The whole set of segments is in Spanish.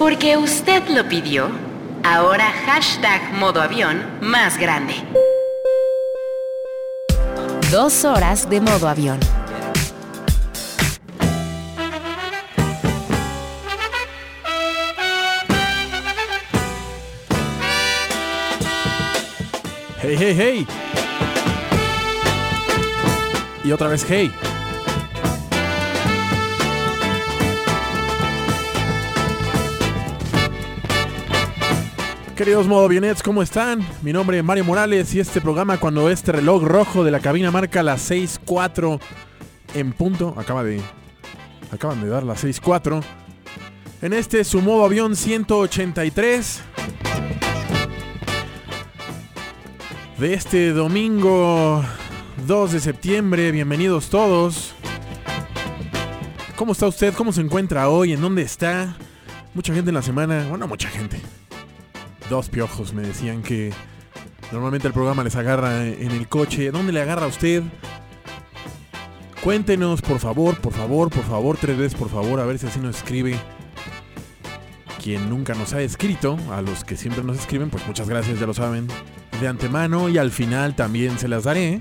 Porque usted lo pidió, ahora hashtag modo avión más grande. Dos horas de modo avión. Hey, hey, hey. Y otra vez, hey. Queridos modovionets, ¿cómo están? Mi nombre es Mario Morales y este programa cuando este reloj rojo de la cabina marca las 6.4 en punto, acaba de... Acaban de dar las 6.4. En este su modo avión 183 de este domingo 2 de septiembre. Bienvenidos todos. ¿Cómo está usted? ¿Cómo se encuentra hoy? ¿En dónde está? Mucha gente en la semana. Bueno, mucha gente. Dos piojos me decían que normalmente el programa les agarra en el coche. ¿Dónde le agarra a usted? Cuéntenos, por favor, por favor, por favor, tres veces, por favor, a ver si así nos escribe quien nunca nos ha escrito. A los que siempre nos escriben, pues muchas gracias, ya lo saben, de antemano y al final también se las daré.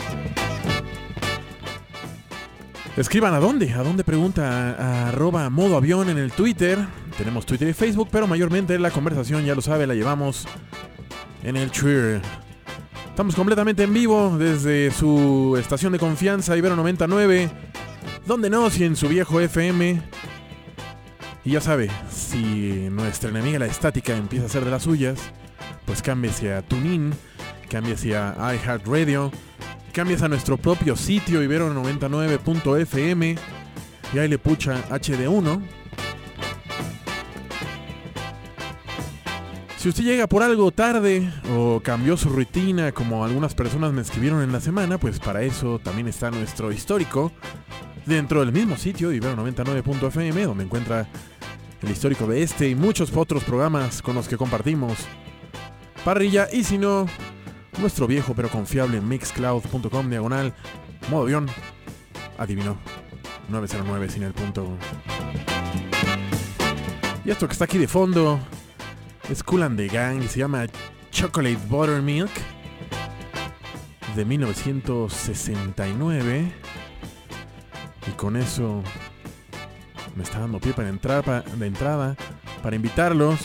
Escriban a dónde, a dónde pregunta a, arroba modo avión en el Twitter. Tenemos Twitter y Facebook, pero mayormente la conversación, ya lo sabe, la llevamos en el Twitter. Estamos completamente en vivo desde su estación de confianza, Ibero 99. Donde no, si en su viejo FM. Y ya sabe, si nuestra enemiga la estática empieza a ser de las suyas, pues cámbiese a TuneIn, cámbiese a iHeartRadio, cámbiese a nuestro propio sitio ibero99.fm y ahí le pucha HD1 Si usted llega por algo tarde o cambió su rutina como algunas personas me escribieron en la semana, pues para eso también está nuestro histórico. Dentro del mismo sitio, Ibero99.fm, donde encuentra el histórico de este y muchos otros programas con los que compartimos parrilla. Y si no, nuestro viejo pero confiable mixcloud.com diagonal modo avión. Adivinó. 909 sin el punto. Y esto que está aquí de fondo es Cool and the Gang y se llama Chocolate Buttermilk de 1969. Y con eso me está dando pie para entrar de entrada para invitarlos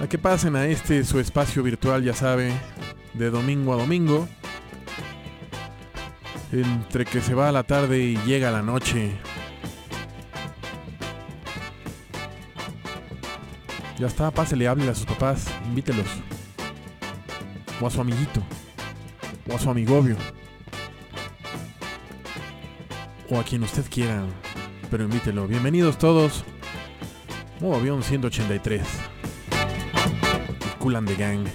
a que pasen a este su espacio virtual, ya sabe, de domingo a domingo. Entre que se va a la tarde y llega la noche. Ya está, pásele, hable a sus papás, invítelos. O a su amiguito. O a su amigobio. O a quien usted quiera. Pero invítelo. Bienvenidos todos. Modo avión 183. Cool and the Gang.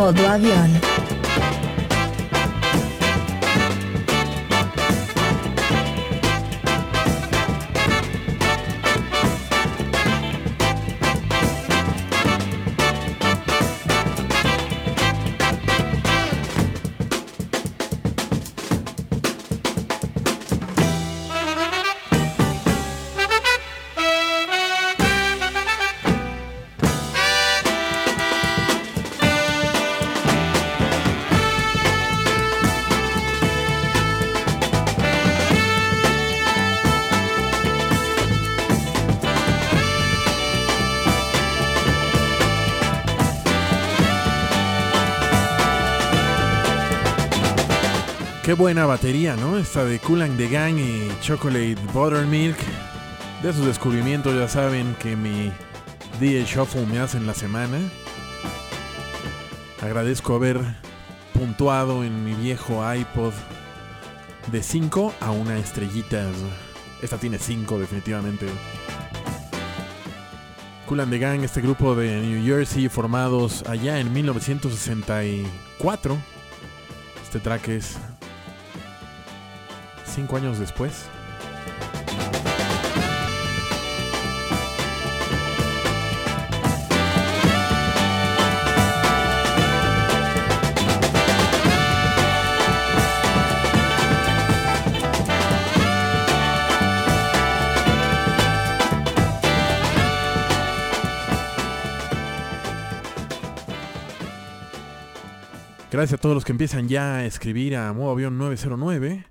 Modo avión. Buena batería, ¿no? Esta de Cool and the Gang y Chocolate Buttermilk. De sus descubrimientos ya saben que mi DJ Shuffle me hace en la semana. Agradezco haber puntuado en mi viejo iPod de 5 a una estrellita. Esta tiene 5 definitivamente. Cool and the Gang, este grupo de New Jersey formados allá en 1964. Este track es 5 años después. Gracias a todos los que empiezan ya a escribir a modo avión 909.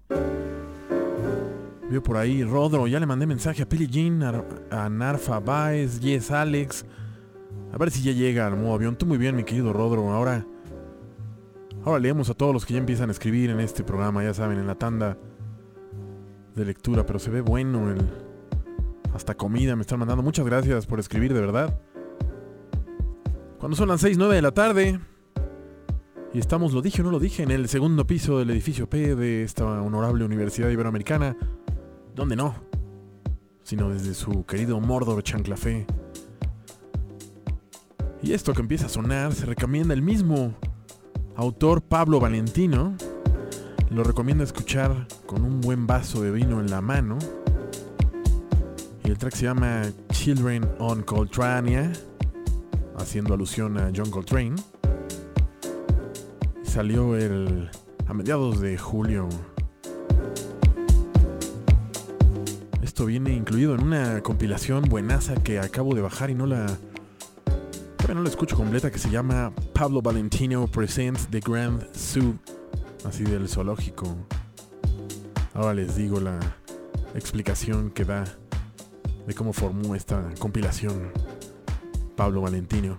Por ahí Rodro, ya le mandé mensaje a Pili Jean, a, Narfa Baez, Yes Alex. A ver si ya llega al modo avión. Tú muy bien, mi querido Rodro. Ahora, ahora leemos a todos los que ya empiezan a escribir en este programa, ya saben, en la tanda de lectura. Pero se ve bueno el. Hasta comida me están mandando. Muchas gracias por escribir, de verdad. Cuando son las 6, 9 de la tarde. Y estamos, lo dije o no lo dije, en el segundo piso del edificio P de esta honorable Universidad Iberoamericana. ¿Dónde no? Sino desde su querido Mordor Chanclafé. Y esto que empieza a sonar se recomienda el mismo autor Pablo Valentino. Lo recomienda escuchar con un buen vaso de vino en la mano. Y el track se llama Children on Coltrania, haciendo alusión a John Coltrane salió el a mediados de julio. Viene incluido en una compilación buenaza que acabo de bajar y no la no la escucho completa que se llama Pablo Valentino Presents the Grand Zoo, así del zoológico. Ahora les digo la explicación que da de cómo formó esta compilación Pablo Valentino.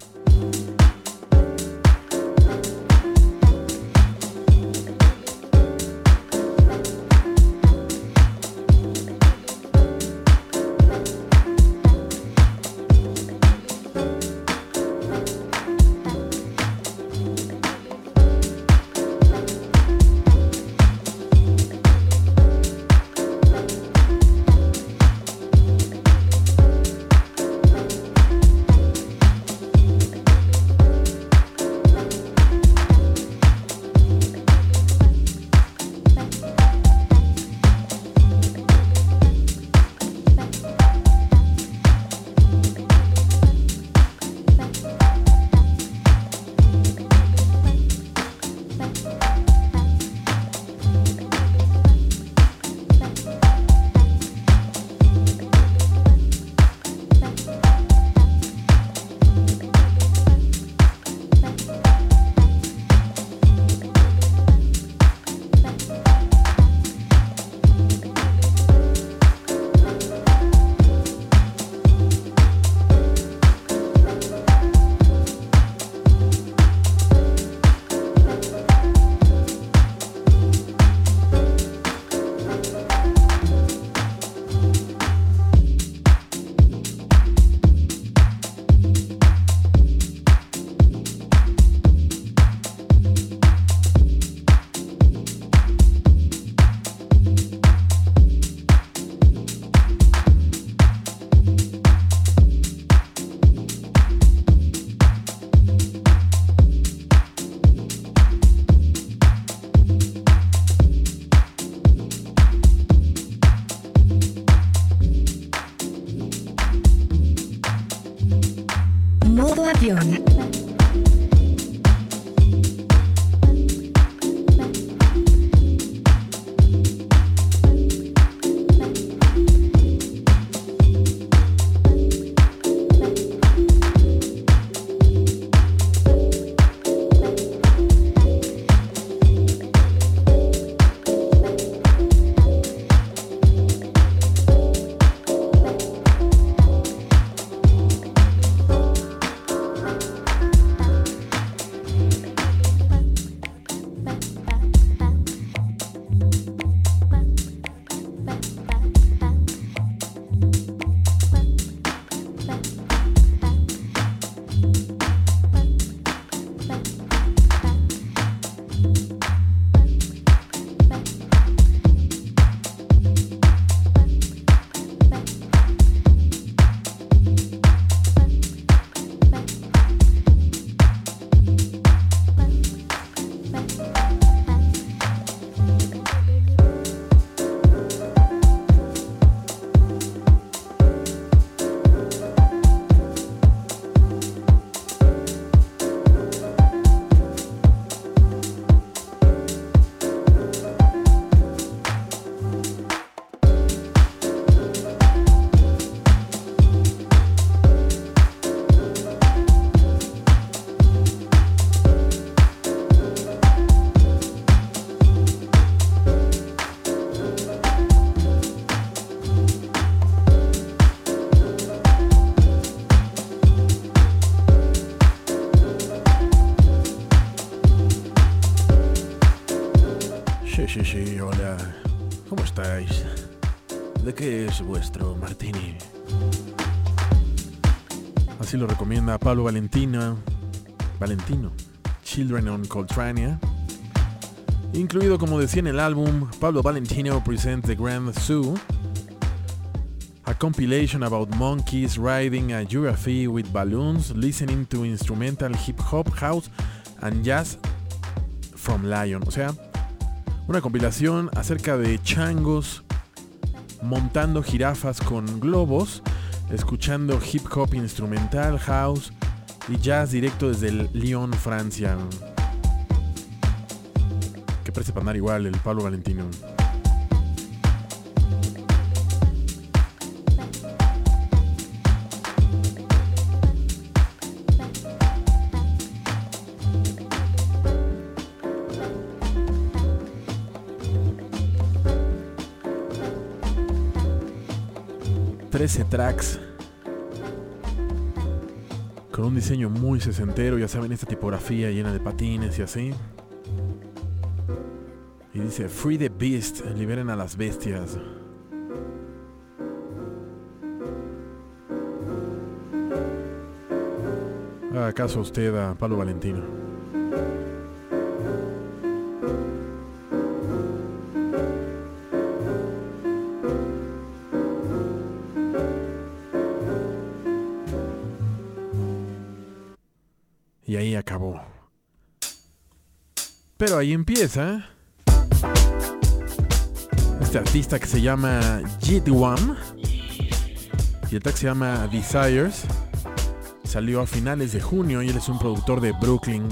Es vuestro martini? Así lo recomienda Pablo Valentino. Valentino. Children on Coltrania. Incluido, como decía en el álbum, Pablo Valentino presents The Grand Zoo. A compilation about monkeys riding a giraffe with balloons, listening to instrumental hip hop, house and jazz from Lion. O sea, una compilación acerca de changos montando jirafas con globos, escuchando hip hop instrumental, house y jazz directo desde el Lyon, Francia. Que parece para andar igual el Pablo Valentino. 13 tracks con un diseño muy sesentero, ya saben, esta tipografía llena de patines y así. Y dice, Free the Beast, liberen a las bestias. ¿Acaso caso usted a Palo Valentino. Ahí empieza este artista que se llama Jitwam y el track se llama Desires. Salió a finales de junio y él es un productor de Brooklyn.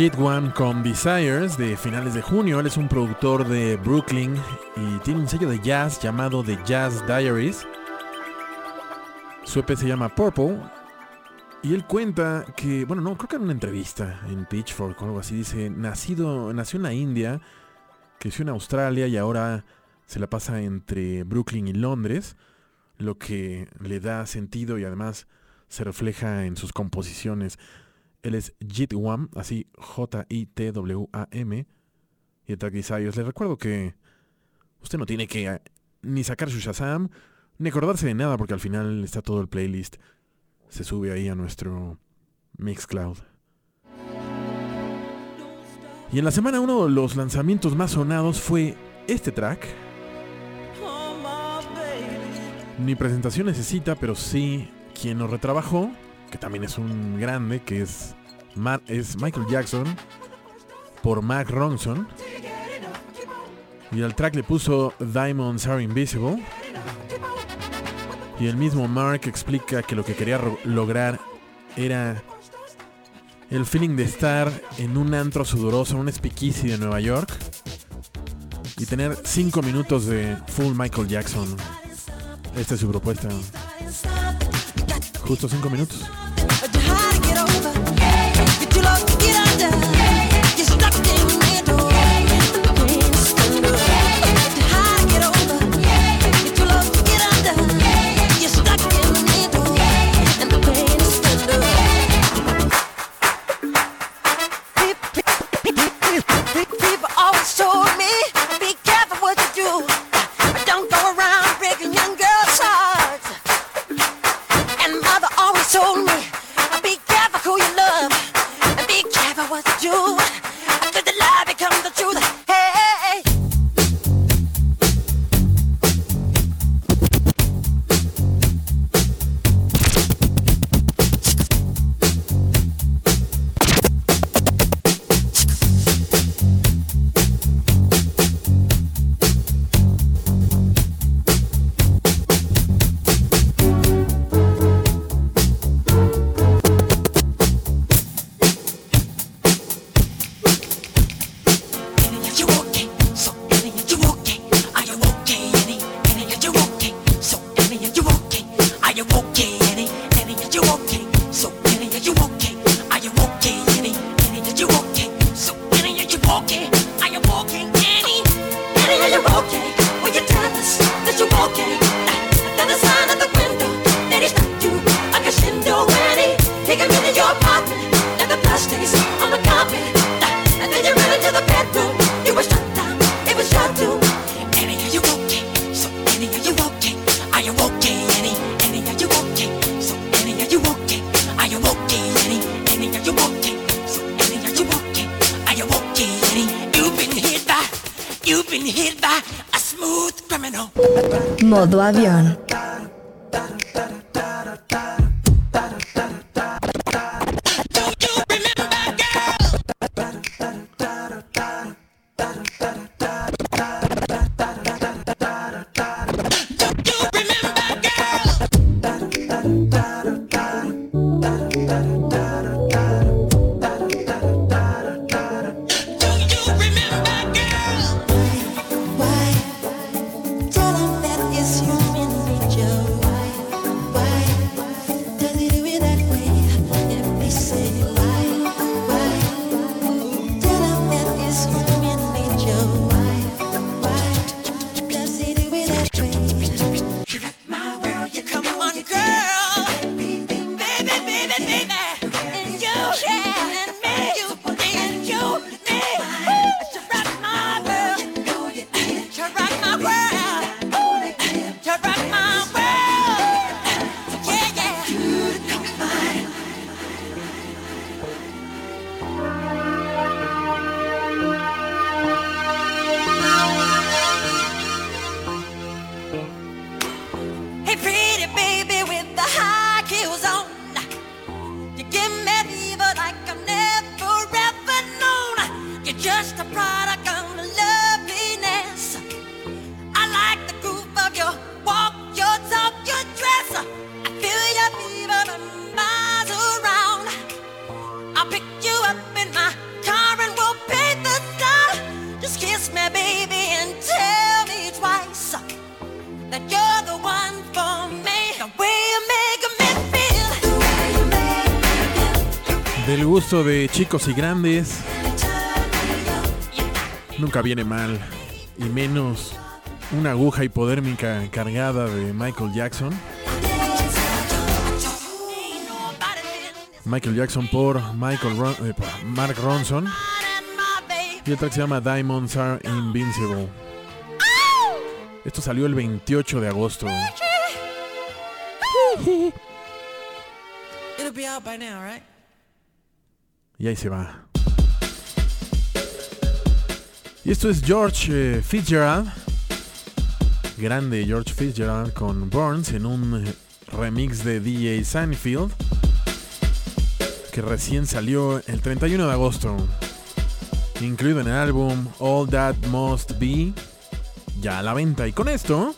Jit One con Desires de finales de junio. Él es un productor de Brooklyn y tiene un sello de jazz llamado The Jazz Diaries. Su EP se llama Purple Y él cuenta que, bueno, no, creo que en una entrevista en Pitchfork o algo así, dice, nacido, nació en la India, creció en Australia y ahora se la pasa entre Brooklyn y Londres, lo que le da sentido y además se refleja en sus composiciones. Él es Jitwam, así J-I-T-W-A-M, y el track Les recuerdo que usted no tiene que eh, ni sacar su Shazam, ni acordarse de nada, porque al final está todo el playlist. Se sube ahí a nuestro Mixcloud. Y en la semana uno de los lanzamientos más sonados fue este track. Ni presentación necesita, pero sí quien lo retrabajó, que también es un grande, que es, es Michael Jackson, por Mac Ronson. Y al track le puso Diamonds Are Invisible. Y el mismo Mark explica que lo que quería lograr era el feeling de estar en un antro sudoroso, un speakeasy de Nueva York. Y tener 5 minutos de full Michael Jackson. Esta es su propuesta. Justo 5 minutos. That you're gusto de chicos y grandes. Nunca viene mal. Y menos una aguja hipodérmica cargada de Michael Jackson. Michael Jackson por Michael eh, Mark Ronson. Y otra que se llama Diamonds Are Invincible. Esto salió el 28 de agosto. Y ahí se va. Y esto es George eh, Fitzgerald. Grande George Fitzgerald con Burns en un eh, remix de DJ Seinfeld. Que recién salió el 31 de agosto. Incluido en el álbum All That Must Be. Ya a la venta. Y con esto,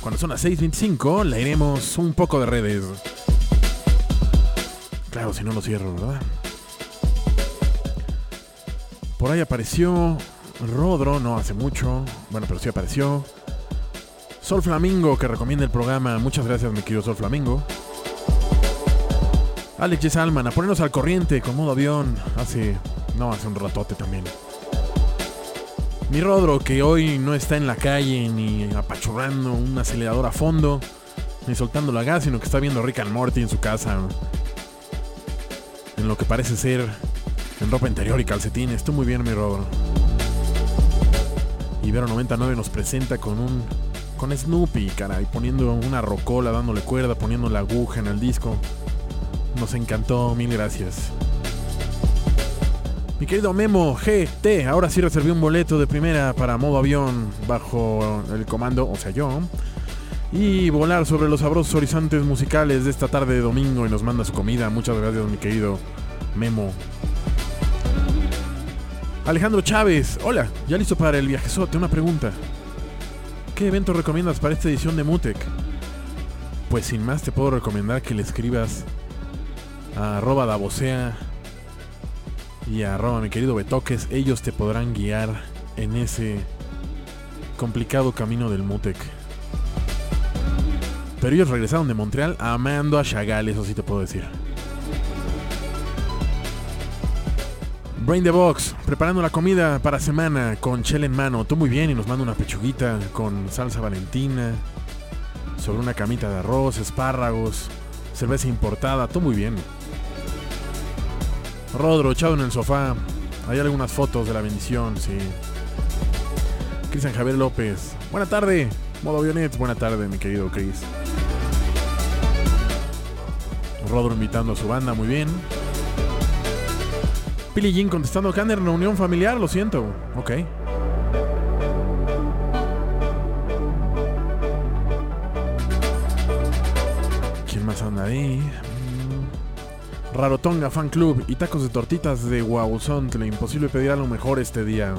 cuando son las 6.25, leeremos un poco de redes. Claro, si no lo cierro, ¿verdad? Por ahí apareció Rodro, no hace mucho. Bueno, pero sí apareció. Sol Flamingo, que recomienda el programa. Muchas gracias, mi querido Sol Flamingo. Alex Salman, a ponernos al corriente con modo avión. Hace. No, hace un ratote también. Mi Rodro, que hoy no está en la calle ni apachurrando un acelerador a fondo, ni soltando la gas, sino que está viendo Rick and Morty en su casa. En lo que parece ser en ropa interior y calcetines. Estuvo muy bien, mi Rodro. Ibero99 nos presenta con un. con Snoopy, caray, poniendo una rocola, dándole cuerda, poniendo la aguja en el disco. Nos encantó, mil gracias. Mi querido Memo GT, ahora sí reservé un boleto de primera para modo avión bajo el comando, o sea yo, y volar sobre los sabrosos horizontes musicales de esta tarde de domingo y nos manda su comida. Muchas gracias, mi querido Memo. Alejandro Chávez, hola, ya listo para el viajezote. Una pregunta: ¿Qué evento recomiendas para esta edición de Mutec? Pues sin más, te puedo recomendar que le escribas a arroba Davosea y a arroba mi querido Betoques. Ellos te podrán guiar en ese complicado camino del Mutec. Pero ellos regresaron de Montreal amando a Chagall, eso sí te puedo decir. Brain the Box, preparando la comida para semana con chela en mano. Tú muy bien y nos manda una pechuguita con salsa valentina, sobre una camita de arroz, espárragos, cerveza importada. Tú muy bien. Rodro, echado en el sofá. Hay algunas fotos de la bendición, sí. Cristian Javier López. Buena tarde, modo avionet. Buena tarde, mi querido Chris. Rodro invitando a su banda, muy bien. Billy Jean contestando acá en reunión familiar, lo siento. Ok. ¿Quién más anda ahí? Mm. Rarotonga Fan Club y tacos de tortitas de Le Imposible pedir algo mejor este día.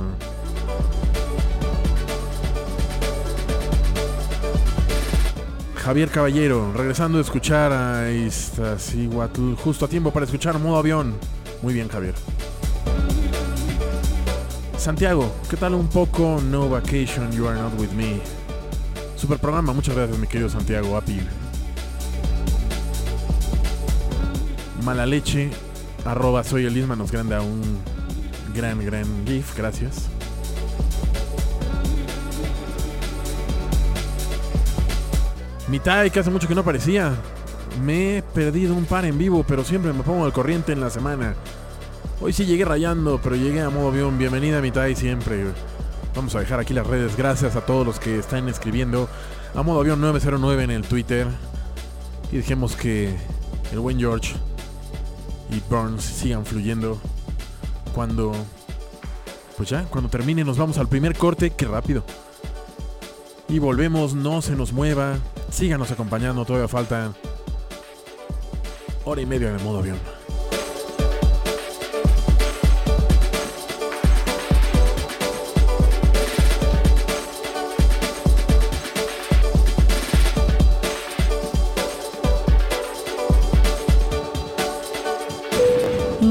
Javier Caballero, regresando a escuchar a Iztaccíhuatl, justo a tiempo para escuchar modo avión. Muy bien, Javier. Santiago, ¿qué tal un poco No Vacation, You Are Not With Me? Super programa, muchas gracias mi querido Santiago, Api. Mala leche, arroba soy el Isma nos granda un gran, gran GIF, gracias. Mitai, que hace mucho que no aparecía. Me he perdido un par en vivo, pero siempre me pongo al corriente en la semana. Hoy sí llegué rayando, pero llegué a modo avión. Bienvenida a mitad y siempre. Vamos a dejar aquí las redes. Gracias a todos los que están escribiendo a modo avión 909 en el Twitter. Y dejemos que el buen George y Burns sigan fluyendo. Cuando. Pues ya, cuando termine, nos vamos al primer corte. Qué rápido. Y volvemos, no se nos mueva. Síganos acompañando, todavía falta hora y media de modo avión.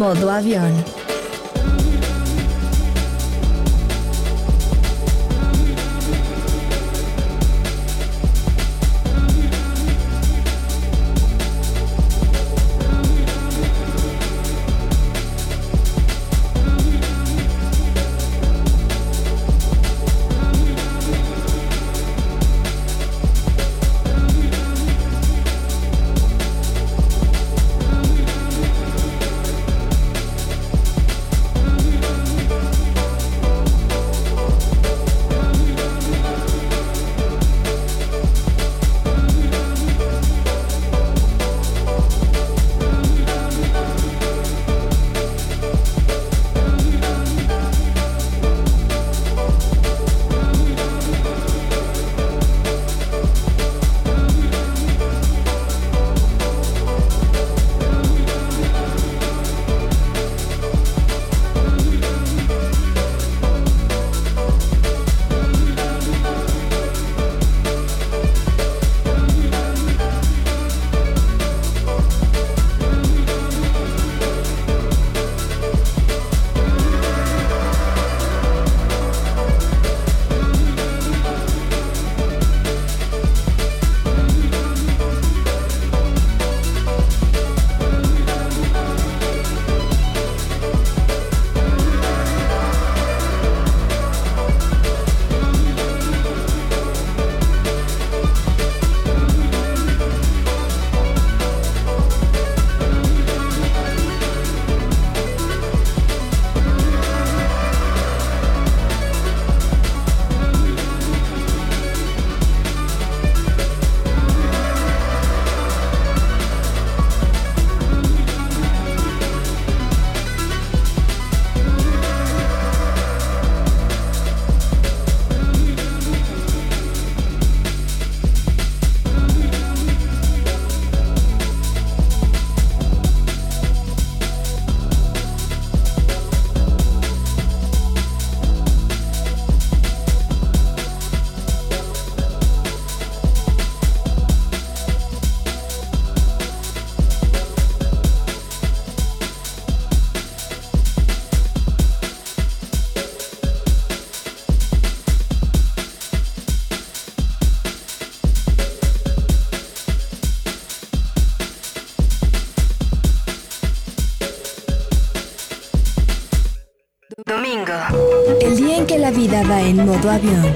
Modo avión. En modo avión.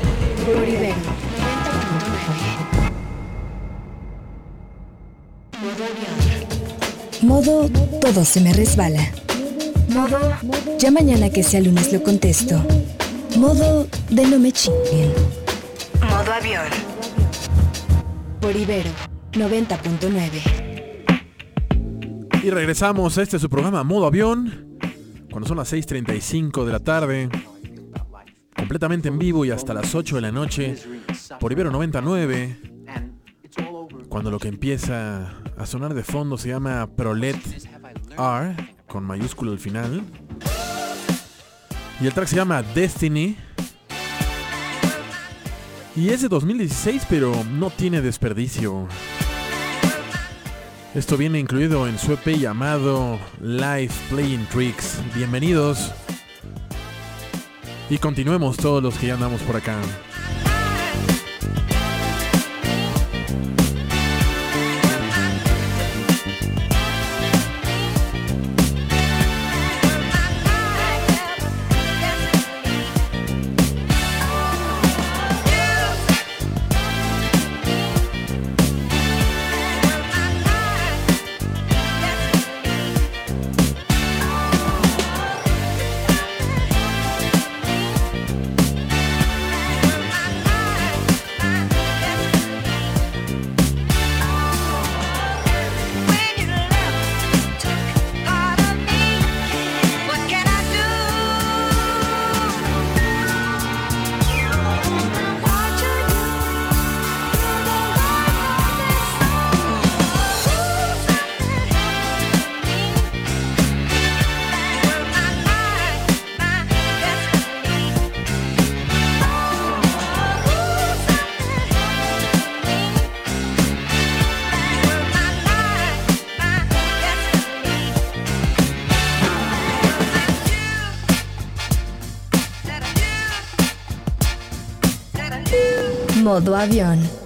Modo todo se me resbala. Modo ya mañana que sea lunes lo contesto. Modo de no me chinguen. Modo avión. Por Ibero 90.9. Y regresamos a este su programa Modo Avión. Cuando son las 6.35 de la tarde. Completamente en vivo y hasta las 8 de la noche. Por Ibero 99. Cuando lo que empieza a sonar de fondo se llama Prolet R. Con mayúsculo al final. Y el track se llama Destiny. Y es de 2016, pero no tiene desperdicio. Esto viene incluido en su EP llamado Live Playing Tricks. Bienvenidos. Y continuemos todos los que ya andamos por acá. Modo avión.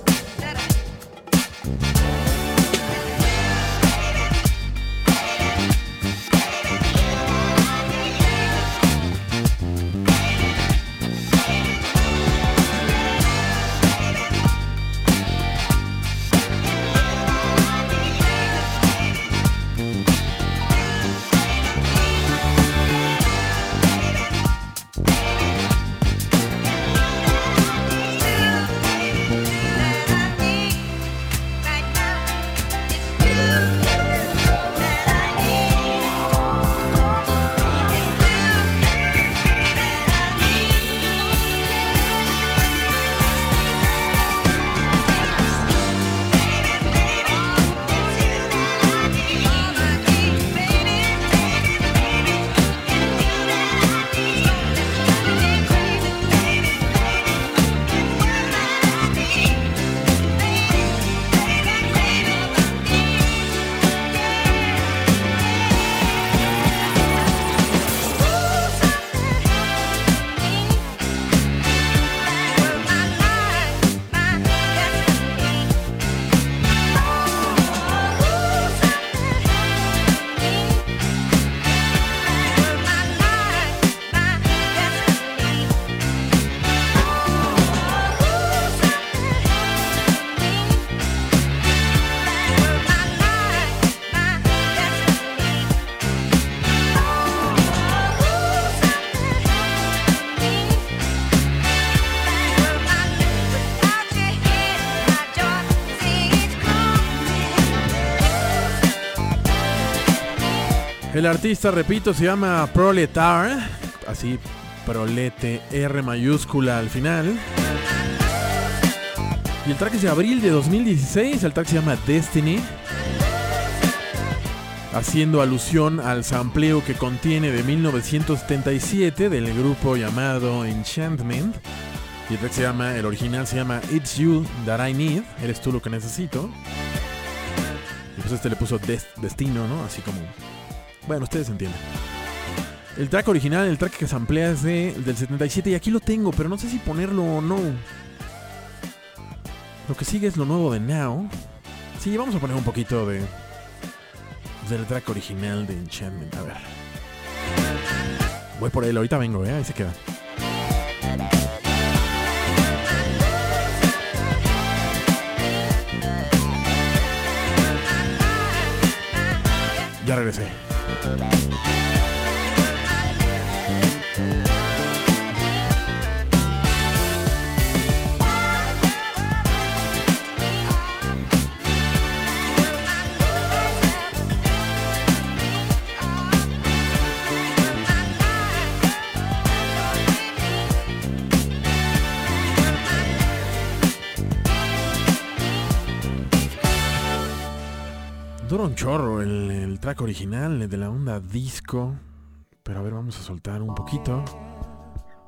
El artista, repito, se llama Proletar. Así, Prolete R mayúscula al final. Y el track es de abril de 2016. El track se llama Destiny. Haciendo alusión al sampleo que contiene de 1977 del grupo llamado Enchantment. Y el track se llama, el original se llama It's You That I Need. Eres tú lo que necesito. Y pues este le puso Destino, ¿no? Así como bueno, ustedes entienden. El track original, el track que se amplía es de, del 77 y aquí lo tengo, pero no sé si ponerlo o no. Lo que sigue es lo nuevo de Now. Sí, vamos a poner un poquito de del track original de Enchantment. A ver. Voy por él, ahorita vengo, ¿eh? Ahí se queda. Ya regresé. Bye. un chorro el, track original de la onda disco. Pero a ver, vamos a soltar un poquito.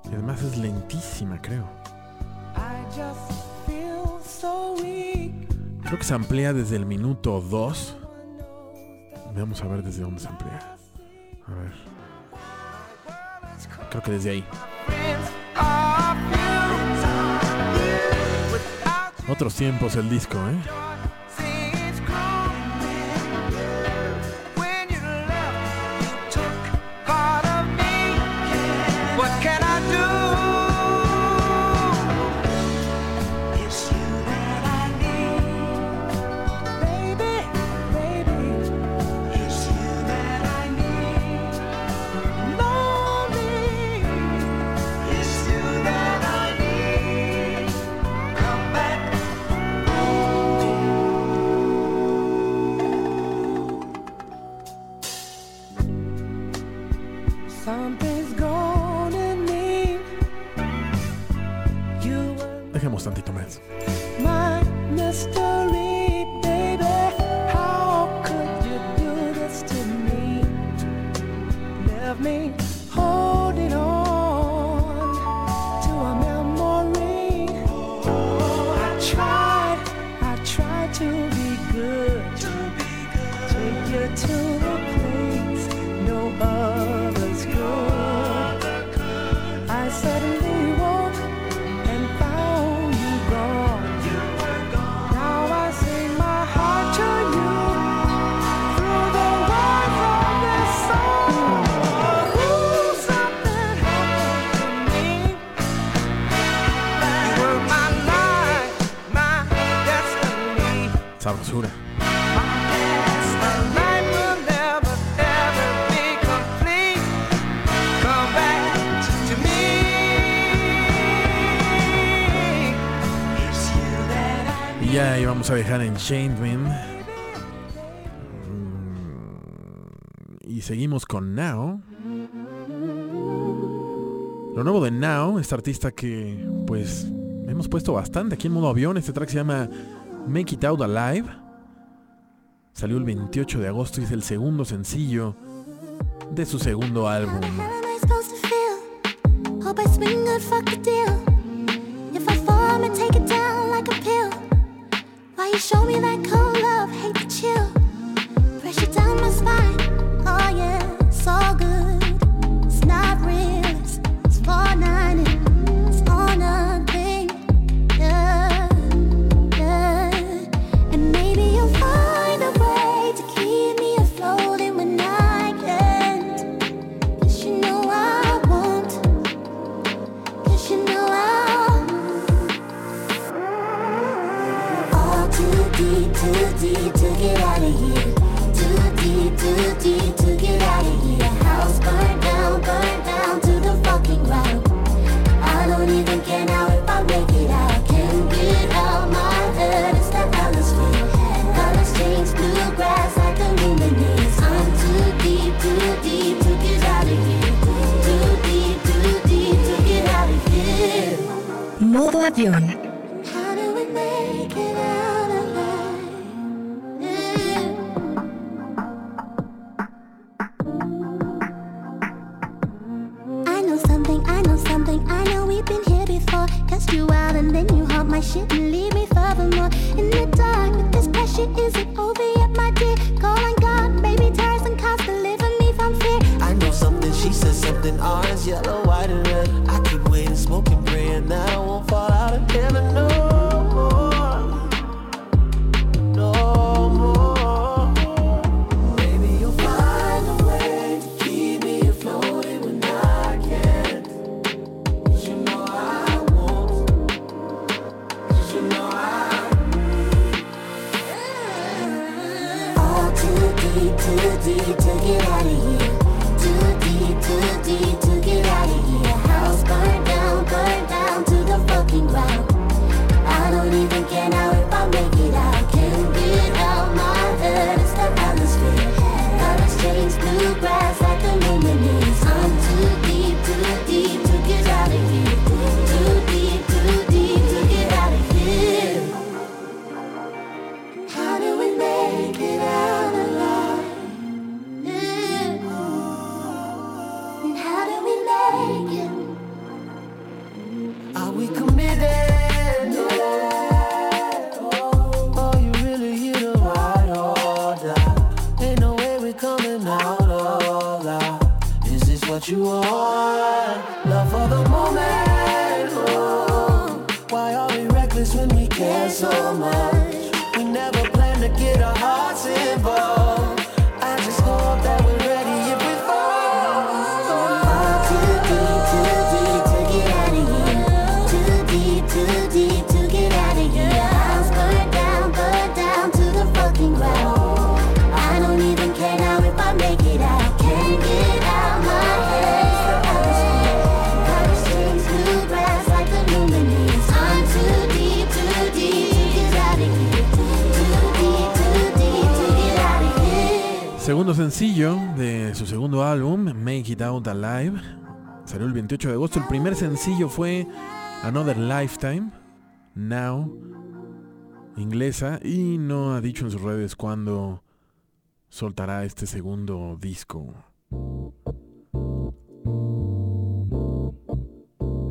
Y además es lentísima, creo. Creo que se amplía desde el minuto 2. Vamos a ver desde dónde se amplía. A ver. Creo que desde ahí. Otros tiempos el disco, ¿eh? vamos a dejar Enchantment. Mm, y seguimos con Now. Lo nuevo de Now, esta artista que pues hemos puesto bastante aquí en modo avión. Este track se llama Make It Out Alive. Salió el 28 de agosto y es el segundo sencillo de su segundo álbum. show me that color. debut, su primer sencillo fue Another Lifetime, Now, inglesa, y no ha dicho en sus redes cuándo soltará este segundo disco.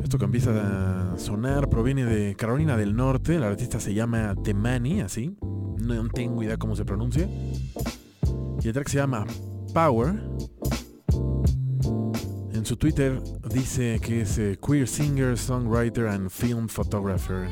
Esto que empieza a sonar proviene de Carolina del Norte, la artista se llama Temani, así, no tengo idea cómo se pronuncia, y el track se llama Power. En su Twitter, dice que es eh, queer singer, songwriter and film photographer.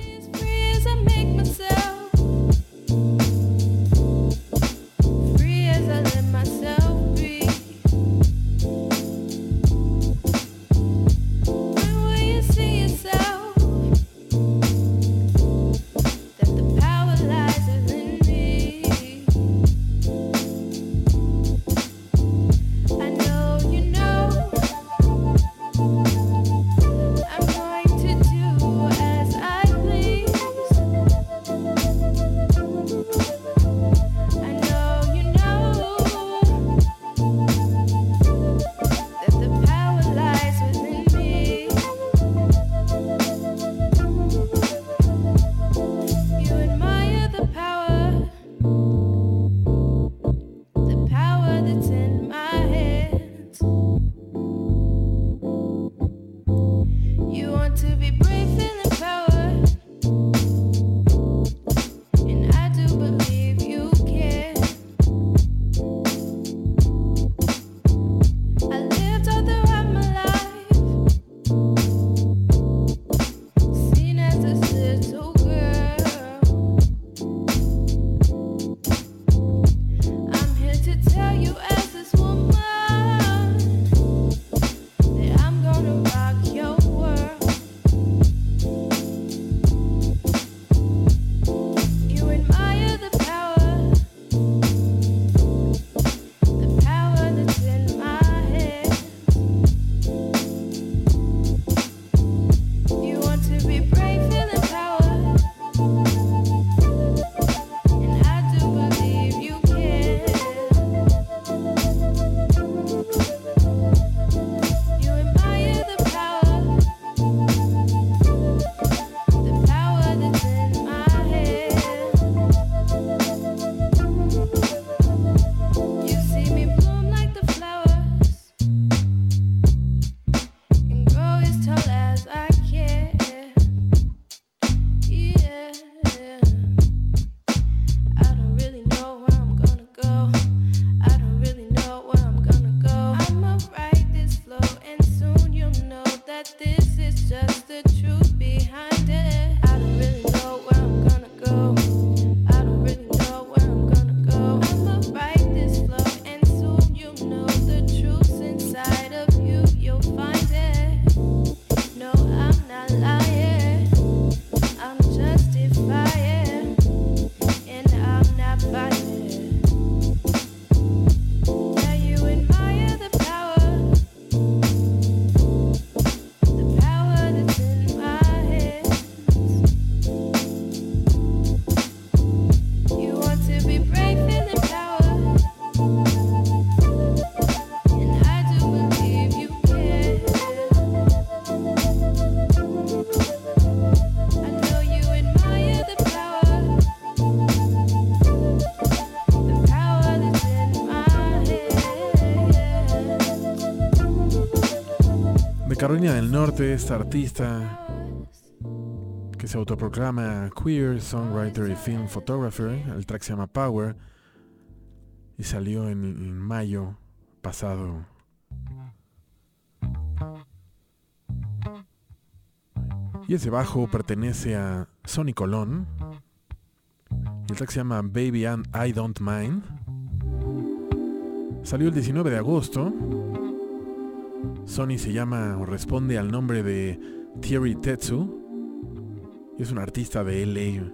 Carolina del Norte, esta artista que se autoproclama queer, songwriter y film photographer. El track se llama Power y salió en, en mayo pasado. Y ese bajo pertenece a Sonny Colón. El track se llama Baby and I Don't Mind. Salió el 19 de agosto. Sony se llama o responde al nombre de Thierry Tetsu. Es un artista de LA.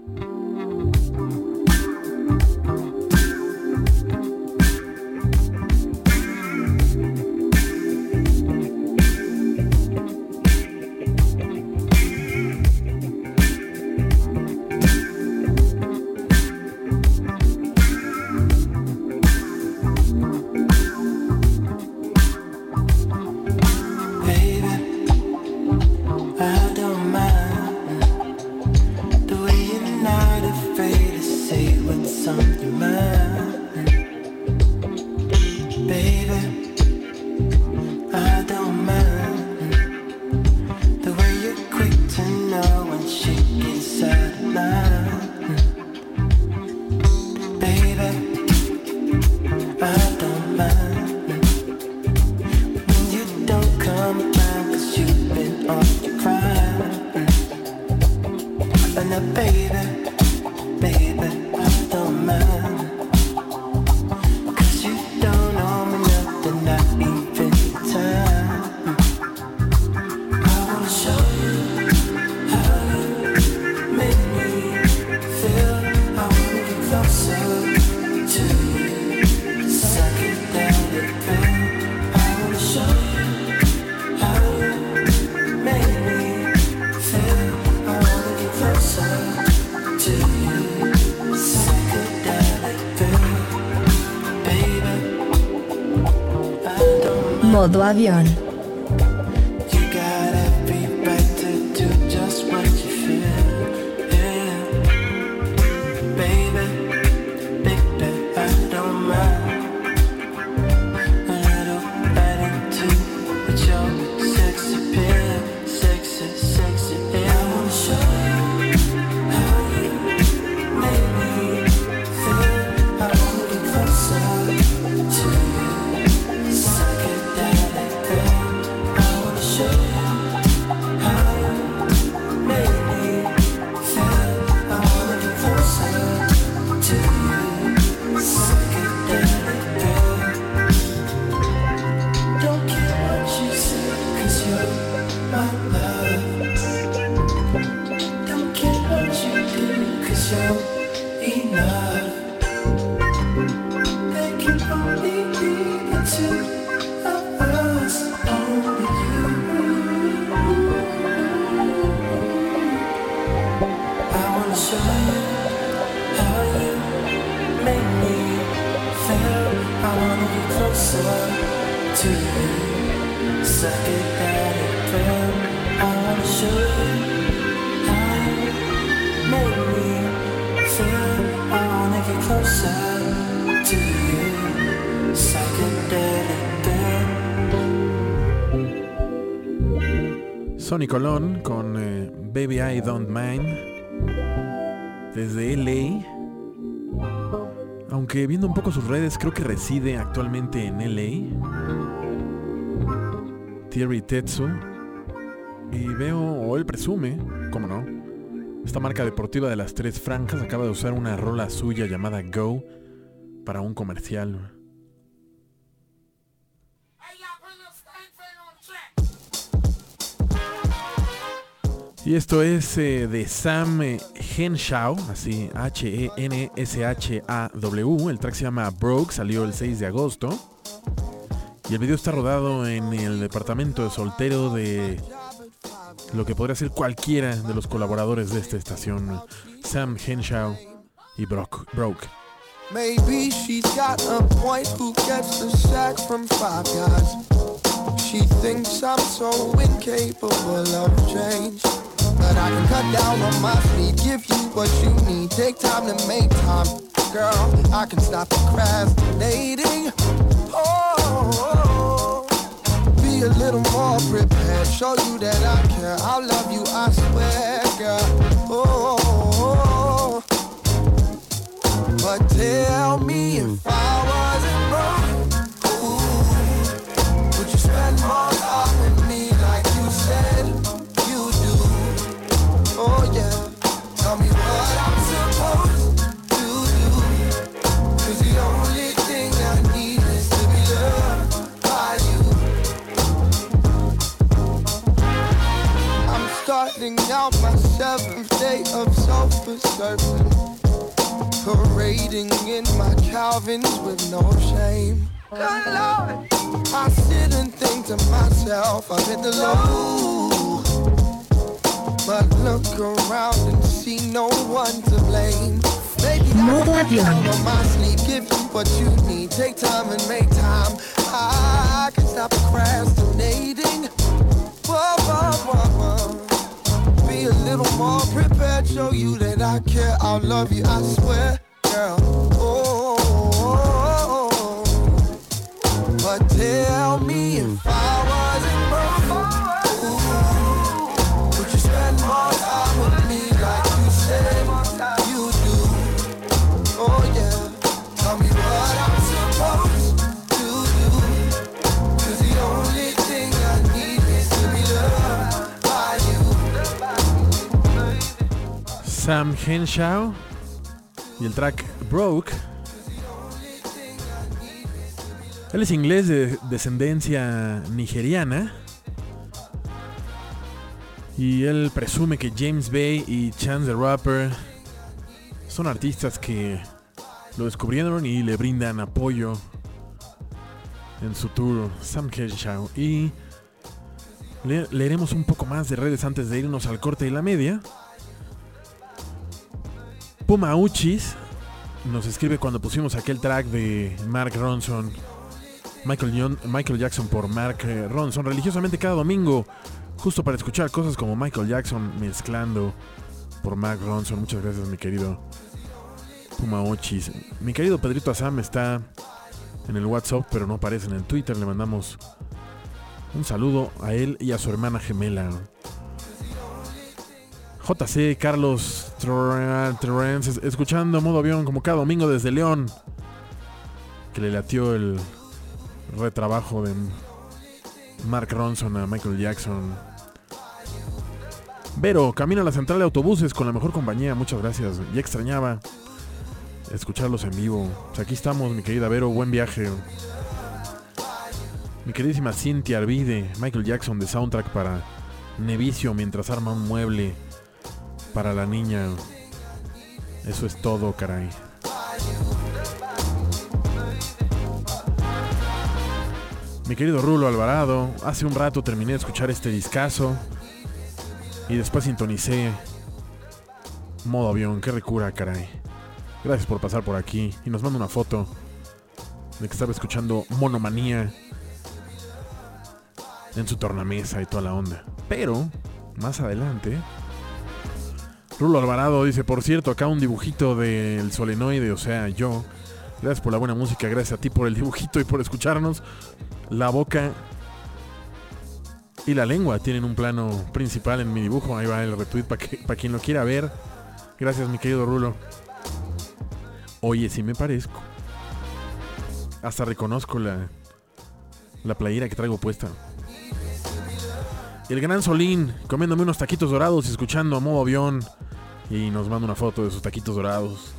Avión. Sonny Colón con eh, Baby I Don't Mind desde LA. Aunque viendo un poco sus redes, creo que reside actualmente en LA. Thierry Tetsu. Y veo, o él presume, como no, esta marca deportiva de las tres franjas acaba de usar una rola suya llamada Go para un comercial. Y esto es eh, de Sam eh, Henshaw, así H-E-N-S-H-A-W. El track se llama Broke, salió el 6 de agosto. Y el video está rodado en el departamento de soltero de lo que podría ser cualquiera de los colaboradores de esta estación, Sam Henshaw y Brock, Broke. Maybe she's got a point who gets the sack from five guys. She thinks I'm so incapable of change. But I can cut down on my sleep, give you what you need. Take time to make time. Girl, I can stop procrastinating. Oh, be a little more prepared. Show you that I care. I'll love you, I swear, girl. Oh, but tell me if I wasn't broke, ooh, would you spend more time with me like you said you do? Oh yeah. Tell me what I'm supposed to do. 'Cause the only thing I need is to be loved by you. I'm starting out my seventh day of sofa surfing. Parading in my Calvins with no shame. Good Lord. I sit and think to myself, I've hit the low. But look around and see no one to blame. Maybe Modo avión. on my sleep, give you what you need. Take time and make time. I can stop procrastinating. Whoa, whoa, whoa, A little more prepared, show you that I care. I'll love you, I swear, girl. Oh, oh, oh. oh, oh. but tell me if I Sam Henshaw y el track Broke. Él es inglés de descendencia nigeriana. Y él presume que James Bay y Chance the Rapper son artistas que lo descubrieron y le brindan apoyo en su tour Sam Henshaw. Y le- leeremos un poco más de redes antes de irnos al corte y la media. Puma Uchis nos escribe cuando pusimos aquel track de Mark Ronson, Michael, Michael Jackson por Mark eh, Ronson, religiosamente cada domingo, justo para escuchar cosas como Michael Jackson mezclando por Mark Ronson. Muchas gracias, mi querido Puma Uchis. Mi querido Pedrito Azam está en el WhatsApp, pero no aparece en el Twitter. Le mandamos un saludo a él y a su hermana gemela. JC Carlos Es- escuchando modo avión como cada domingo desde León. Que le latió el retrabajo de Mark Ronson a Michael Jackson. Vero, camina a la central de autobuses con la mejor compañía. Muchas gracias. Ya extrañaba escucharlos en vivo. Aquí estamos, mi querida Vero. Buen viaje. Mi queridísima Cintia Arvide, Michael Jackson de soundtrack para Nevicio mientras arma un mueble para la niña. Eso es todo, caray. Mi querido Rulo Alvarado, hace un rato terminé de escuchar este discazo y después sintonicé modo avión, qué recura, caray. Gracias por pasar por aquí y nos manda una foto de que estaba escuchando Monomanía en su tornamesa y toda la onda. Pero, más adelante, Rulo Alvarado dice, por cierto, acá un dibujito del solenoide, o sea, yo. Gracias por la buena música, gracias a ti por el dibujito y por escucharnos. La boca y la lengua tienen un plano principal en mi dibujo. Ahí va el retweet para quien lo quiera ver. Gracias, mi querido Rulo. Oye, si me parezco. Hasta reconozco la, la playera que traigo puesta. El gran Solín comiéndome unos taquitos dorados y escuchando a modo avión. Y nos manda una foto de sus taquitos dorados.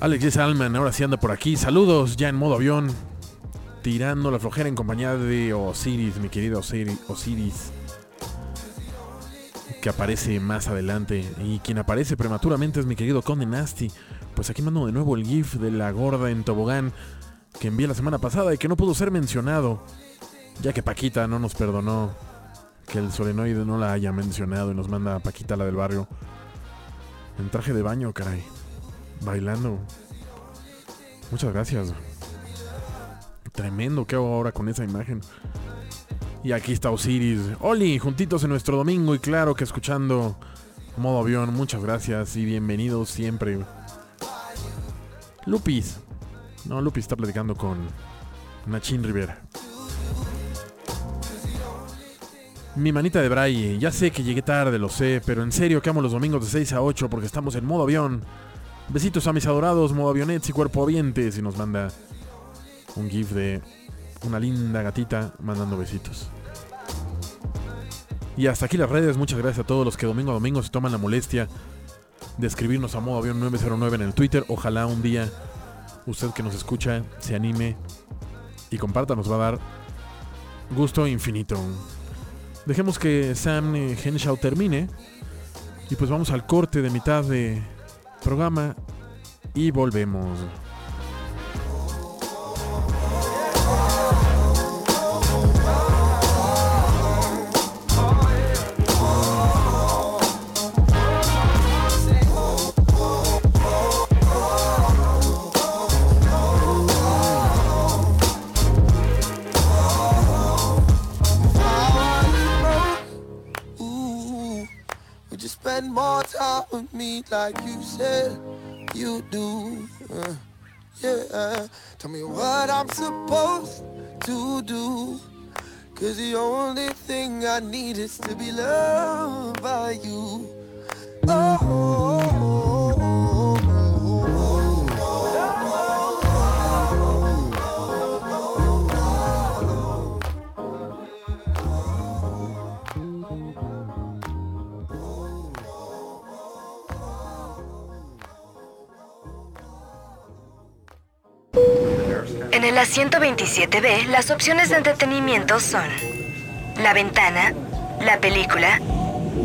Alex J. Salman, ahora sí anda por aquí. Saludos ya en modo avión. Tirando la flojera en compañía de Osiris, mi querido Osiri- Osiris. Que aparece más adelante. Y quien aparece prematuramente es mi querido Conde Nasty. Pues aquí mando de nuevo el GIF de la gorda en tobogán que envié la semana pasada y que no pudo ser mencionado. Ya que Paquita no nos perdonó que el solenoide no la haya mencionado y nos manda a Paquita la del barrio. En traje de baño, caray. Bailando. Muchas gracias. Tremendo, ¿qué hago ahora con esa imagen? Y aquí está Osiris. Oli, juntitos en nuestro domingo y claro que escuchando modo avión. Muchas gracias y bienvenidos siempre. Lupis. No, Lupis está platicando con Nachin Rivera. Mi manita de Braille, ya sé que llegué tarde, lo sé, pero en serio que amo los domingos de 6 a 8 porque estamos en modo avión. Besitos a mis adorados, modo avionets y cuerpo avientes. Y nos manda un gif de una linda gatita mandando besitos. Y hasta aquí las redes, muchas gracias a todos los que domingo a domingo se toman la molestia de escribirnos a modo avión 909 en el Twitter. Ojalá un día usted que nos escucha se anime y comparta, nos va a dar gusto infinito. Dejemos que Sam eh, Henshaw termine y pues vamos al corte de mitad de programa y volvemos. Time with me like you said you do? Uh, yeah, tell me what I'm supposed to do. Cause the only thing I need is to be loved by you. Oh, En el asiento 27B, las opciones de entretenimiento son la ventana, la película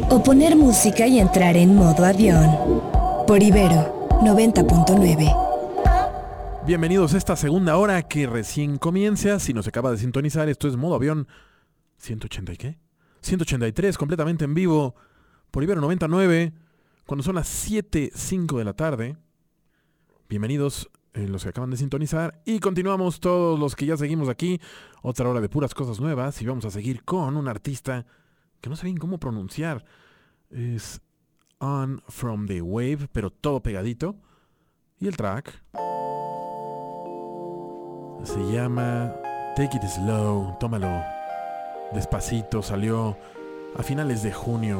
o poner música y entrar en modo avión. Por Ibero 90.9. Bienvenidos a esta segunda hora que recién comienza. Si nos acaba de sintonizar, esto es modo avión 180 y qué? 183 completamente en vivo por Ibero 99 cuando son las 7.05 de la tarde. Bienvenidos eh, los que acaban de sintonizar y continuamos todos los que ya seguimos aquí. Otra hora de puras cosas nuevas y vamos a seguir con un artista que no sé bien cómo pronunciar. Es On From The Wave, pero todo pegadito. Y el track se llama Take It Slow, tómalo despacito, salió a finales de junio.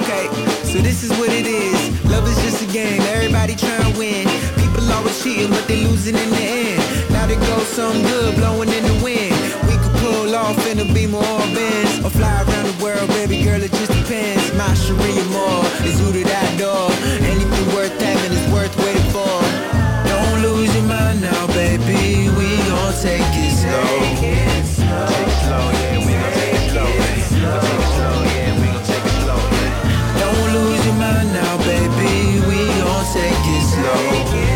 Okay, so this is what it is. Love is just a game, everybody trying to win. People always cheating, but they losing in the end. Now they go something good, blowing in the wind. We could pull off in a beam or Benz, or fly around the world, baby girl, it just depends. My Sharia Moore is who did I adore. Anything worth having is worth waiting for. Don't lose your mind now, baby. We gon' take it slow. Take it slow, yeah, we gon' take it slow. Take it slow, yeah, we gon' take it slow. Don't lose your mind now, baby. We gon' take it slow. Take it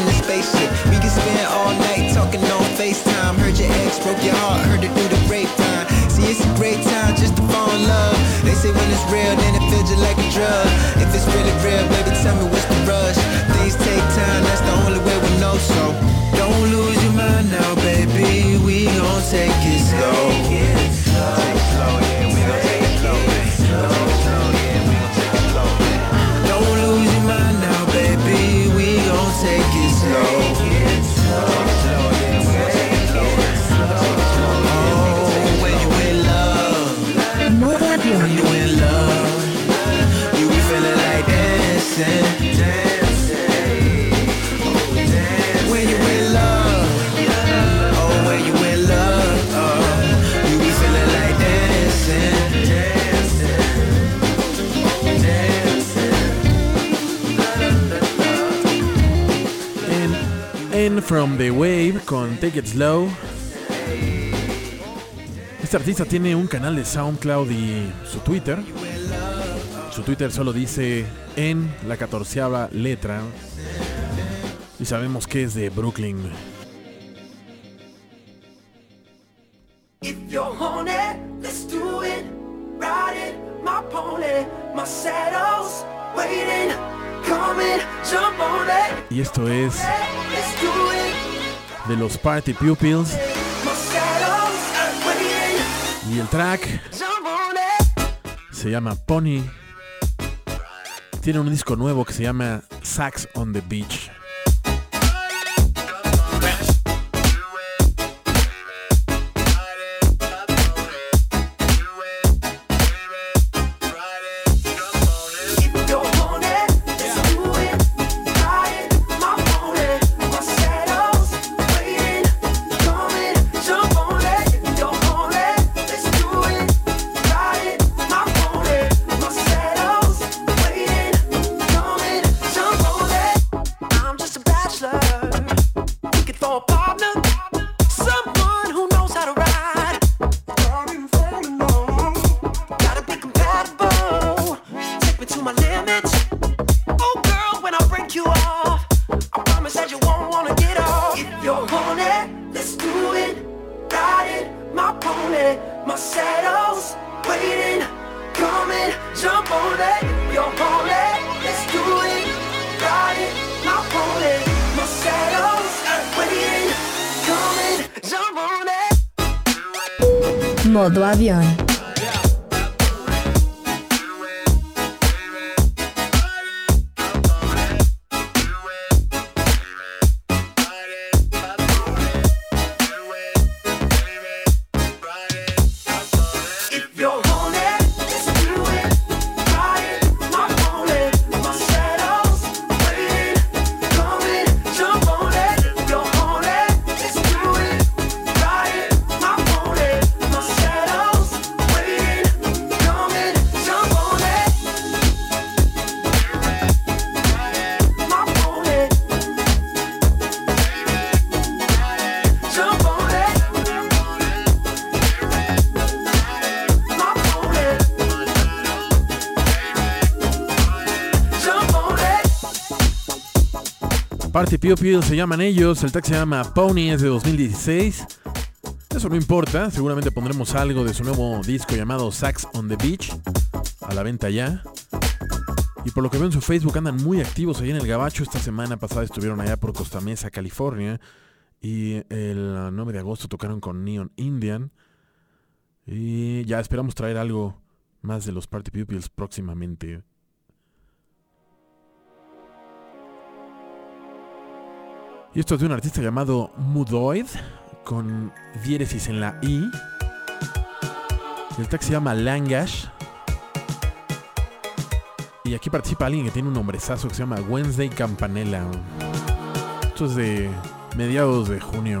We can spend all night talking on FaceTime. Heard your ex broke your heart, heard it through the grapevine. See, it's a great time just to fall in love. They say when it's real, then it feels just like a drug. If it's really real, from the Wave con Take It Slow. Este artista tiene un canal de SoundCloud y su Twitter. Su Twitter solo dice en la catorceava letra. Y sabemos que es de Brooklyn. Y esto es de los Party Pupils. Y el track se llama Pony. Tiene un disco nuevo que se llama Sax on the Beach. Party Pupils se llaman ellos. El track se llama Pony, es de 2016. Eso no importa, seguramente pondremos algo de su nuevo disco llamado Sax on the Beach a la venta ya. Y por lo que veo en su Facebook andan muy activos ahí en el Gabacho. Esta semana pasada estuvieron allá por Costa Mesa, California. Y el 9 de agosto tocaron con Neon Indian. Y ya esperamos traer algo más de los Party Pupils próximamente. Y esto es de un artista llamado Mudoid, con diéresis en la I. El track se llama Langash. Y aquí participa alguien que tiene un nombrezazo que se llama Wednesday Campanella. Esto es de mediados de junio.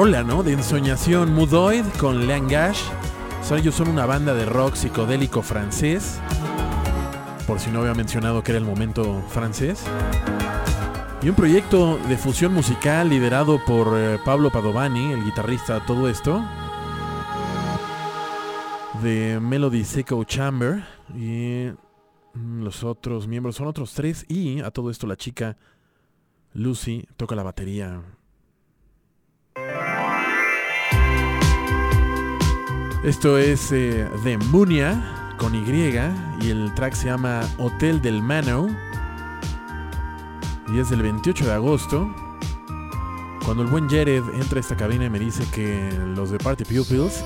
Rola, ¿no? De ensoñación Mudoid con Langash. So, ellos son una banda de rock psicodélico francés. Por si no había mencionado que era el momento francés. Y un proyecto de fusión musical liderado por eh, Pablo Padovani, el guitarrista todo esto. De Melody Seco Chamber. Y mm, los otros miembros son otros tres. Y a todo esto la chica Lucy toca la batería. Esto es eh, Munia con Y y el track se llama Hotel del Mano y es del 28 de agosto. Cuando el buen Jared entra a esta cabina y me dice que los de Party Pupils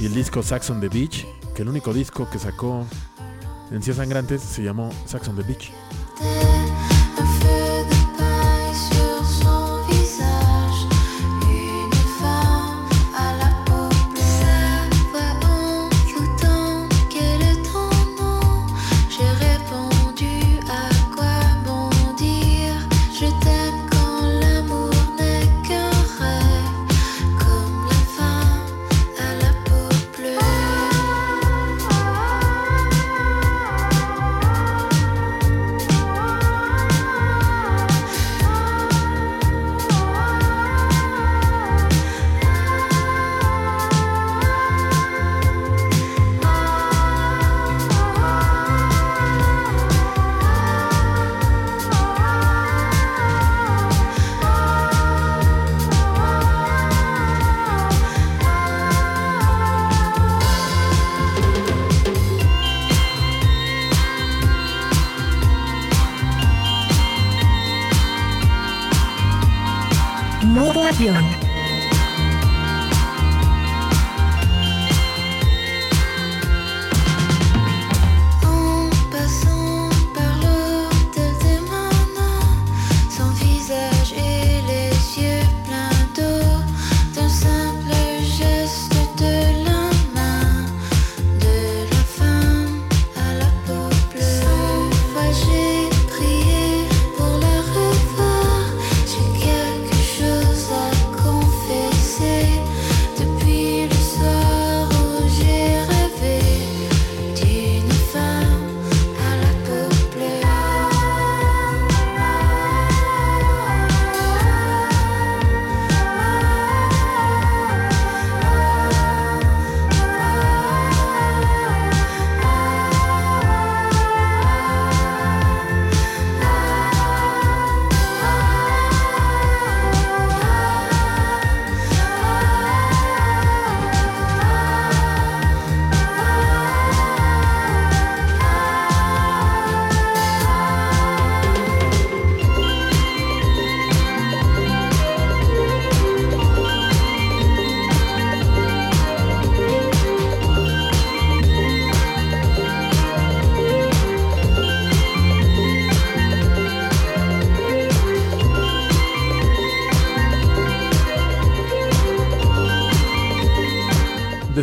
y el disco Sax on the Beach, que el único disco que sacó en Cía Sangrantes se llamó Sax on the Beach. Modo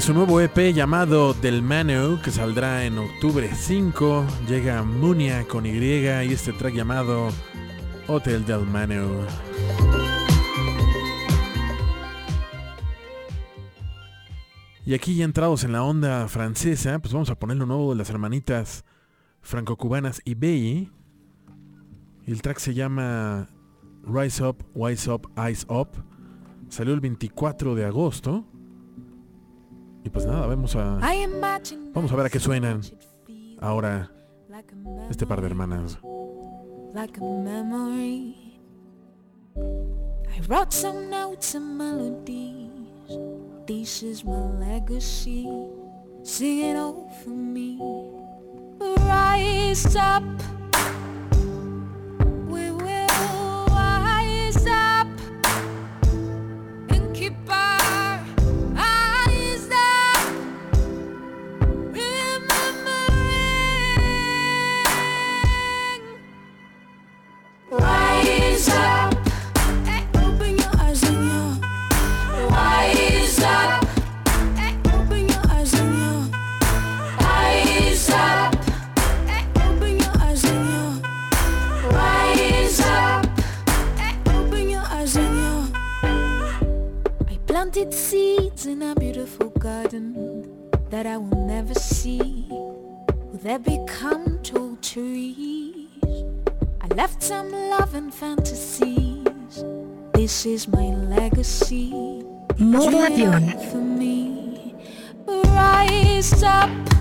su nuevo EP llamado Del Mano, que saldrá en octubre 5, llega Munia con Y y este track llamado Hotel Del Mano. Y aquí ya entrados en la onda francesa, pues vamos a poner lo nuevo de las hermanitas franco-cubanas. Y el track se llama Rise Up, Wise Up, Eyes Up. Salió el 24 de agosto. Y pues nada, vamos a vamos a ver a qué suenan ahora este par de hermanas. like a memory. I wrote some notes and melodies. This is my legacy. Sing it over me. Rise up. Planted seeds in a beautiful garden that I will never see. Will they become tall trees? I left some love and fantasies. This is my legacy. Modo avión. For me, rise up.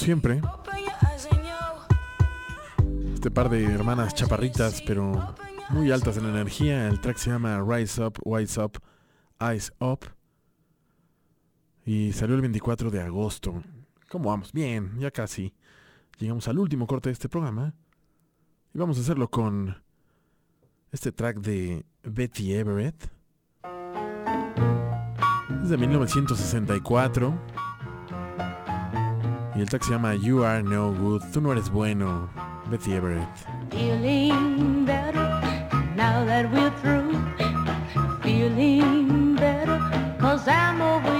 Siempre. Este par de hermanas chaparritas, pero muy altas en energía. El track se llama Rise Up, Wise Up, Eyes Up. Y salió el 24 de agosto. ¿Cómo vamos? Bien, ya casi. Llegamos al último corte de este programa. Y vamos a hacerlo con este track de Betty Everett. Es de 1964. Y el track se llama You Are No Good. Tú no eres bueno. Betty Everett. Feeling better now that we're through. Feeling better cause I'm over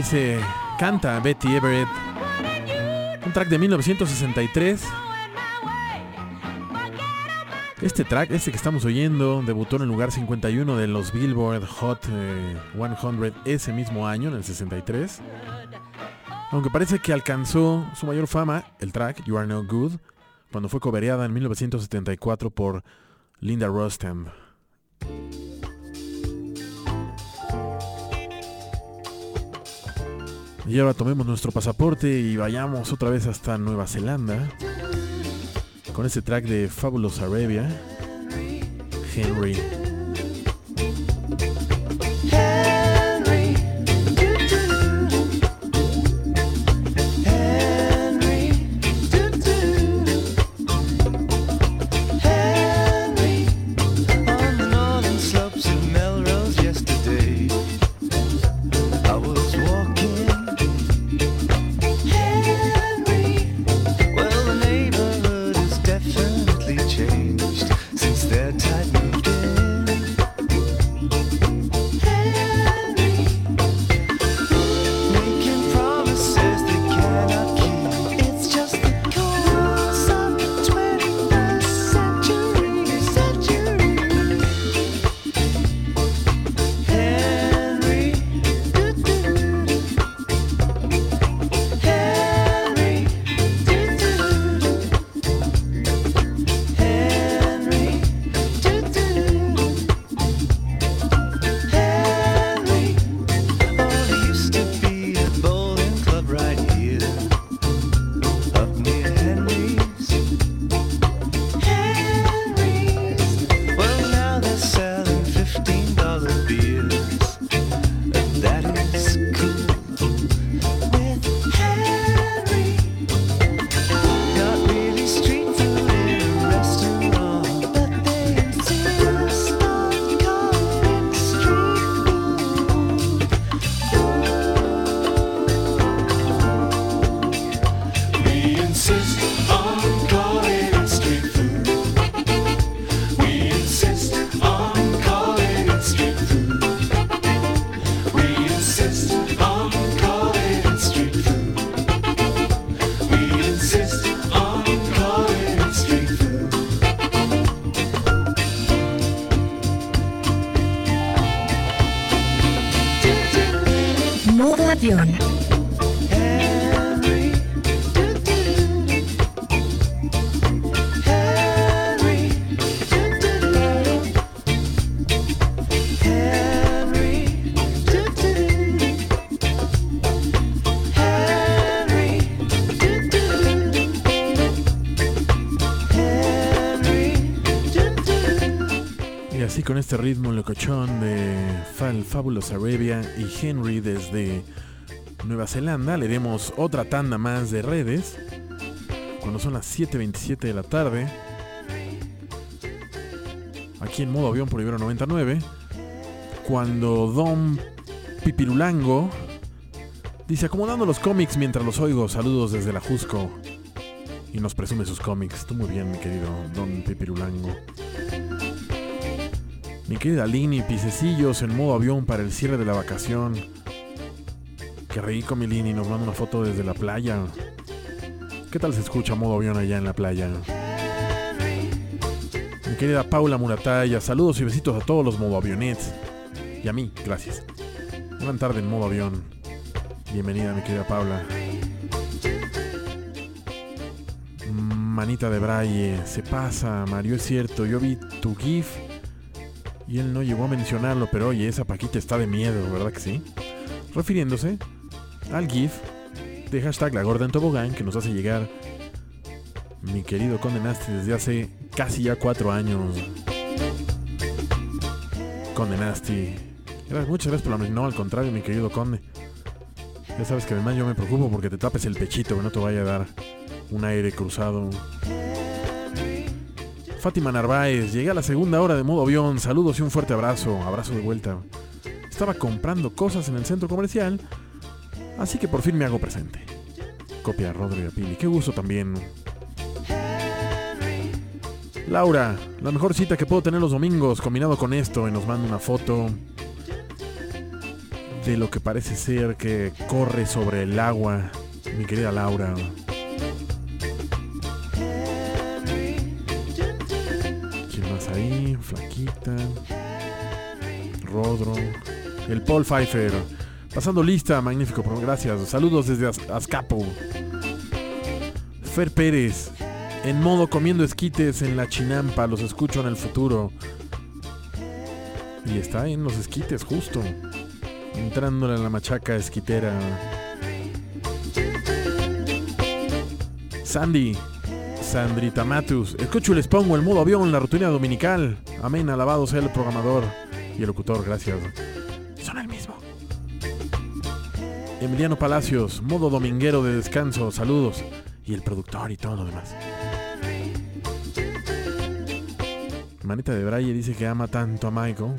dice, canta Betty Everett. Un track de 1963. Este track, este que estamos oyendo, debutó en el lugar 51 de los Billboard Hot eh, 100 ese mismo año, en el 63. Aunque parece que alcanzó su mayor fama, el track You Are No Good, cuando fue cobereada en 1974 por Linda Rostam. Y ahora tomemos nuestro pasaporte y vayamos otra vez hasta Nueva Zelanda con este track de Fabulous Arabia, Henry. Con este ritmo locochón de Fal Fabulous Arabia y Henry desde Nueva Zelanda, le demos otra tanda más de redes. Cuando son las 7.27 de la tarde. Aquí en modo avión por Ibero 99. Cuando Don Pipirulango dice acomodando los cómics mientras los oigo. Saludos desde la Jusco. Y nos presume sus cómics. Tú muy bien, mi querido Don Pipirulango. Mi querida Lini, pisecillos en modo avión para el cierre de la vacación. Qué rico, mi Lini, nos manda una foto desde la playa. ¿Qué tal se escucha modo avión allá en la playa? Mi querida Paula Murataya, saludos y besitos a todos los modo avionets. Y a mí, gracias. Buena tarde en modo avión. Bienvenida, mi querida Paula. Manita de Braille, se pasa, Mario, es cierto, yo vi tu GIF y él no llegó a mencionarlo, pero oye, esa Paquita está de miedo, ¿verdad que sí? Refiriéndose al GIF de hashtag La Gorda en Tobogán que nos hace llegar mi querido Conde Nasty desde hace casi ya cuatro años. Conde Nasty. Muchas gracias por la No, al contrario, mi querido Conde. Ya sabes que además yo me preocupo porque te tapes el pechito, que no te vaya a dar un aire cruzado. Fátima Narváez, llegué a la segunda hora de modo avión. Saludos y un fuerte abrazo. Abrazo de vuelta. Estaba comprando cosas en el centro comercial, así que por fin me hago presente. Copia Rodrigo Pili. Qué gusto también. Laura, la mejor cita que puedo tener los domingos combinado con esto y nos manda una foto de lo que parece ser que corre sobre el agua, mi querida Laura. Flaquita. Rodro. El Paul Pfeiffer. Pasando lista, magnífico, gracias. Saludos desde Az- Azcapo. Fer Pérez. En modo comiendo esquites en la chinampa, los escucho en el futuro. Y está en los esquites, justo. Entrándole a la machaca esquitera. Sandy. Sandrita Matus. Escucho y les pongo el modo avión, la rutina dominical. Amén, alabado sea el programador y el locutor, gracias. Son el mismo. Emiliano Palacios, modo dominguero de descanso, saludos. Y el productor y todo lo demás. Manita de Braille dice que ama tanto a Michael.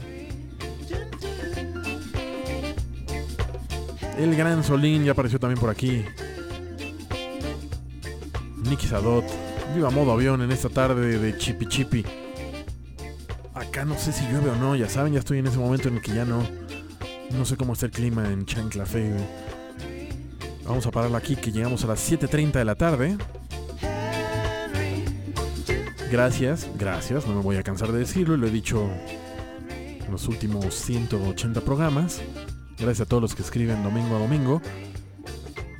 El gran Solín ya apareció también por aquí. Nicky Sadot. Viva modo avión en esta tarde de chipi chipi. Acá no sé si llueve o no, ya saben, ya estoy en ese momento en el que ya no. No sé cómo está el clima en Chanclafe. güey. Vamos a pararla aquí que llegamos a las 7.30 de la tarde. Gracias, gracias, no me voy a cansar de decirlo, y lo he dicho en los últimos 180 programas. Gracias a todos los que escriben domingo a domingo.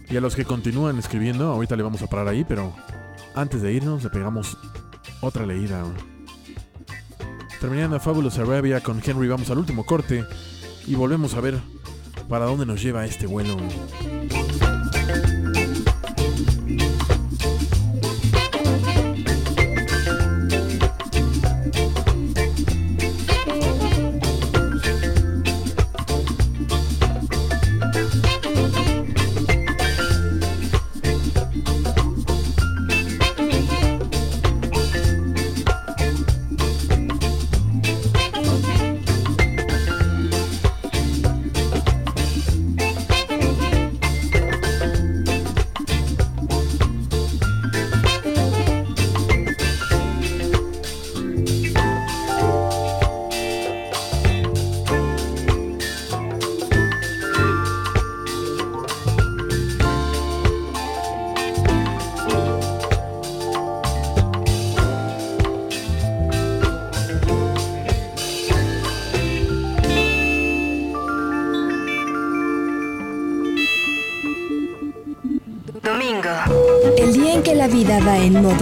Y a los que continúan escribiendo, ahorita le vamos a parar ahí, pero antes de irnos le pegamos otra leída. Terminando Fabulous Arabia con Henry, vamos al último corte y volvemos a ver para dónde nos lleva este vuelo.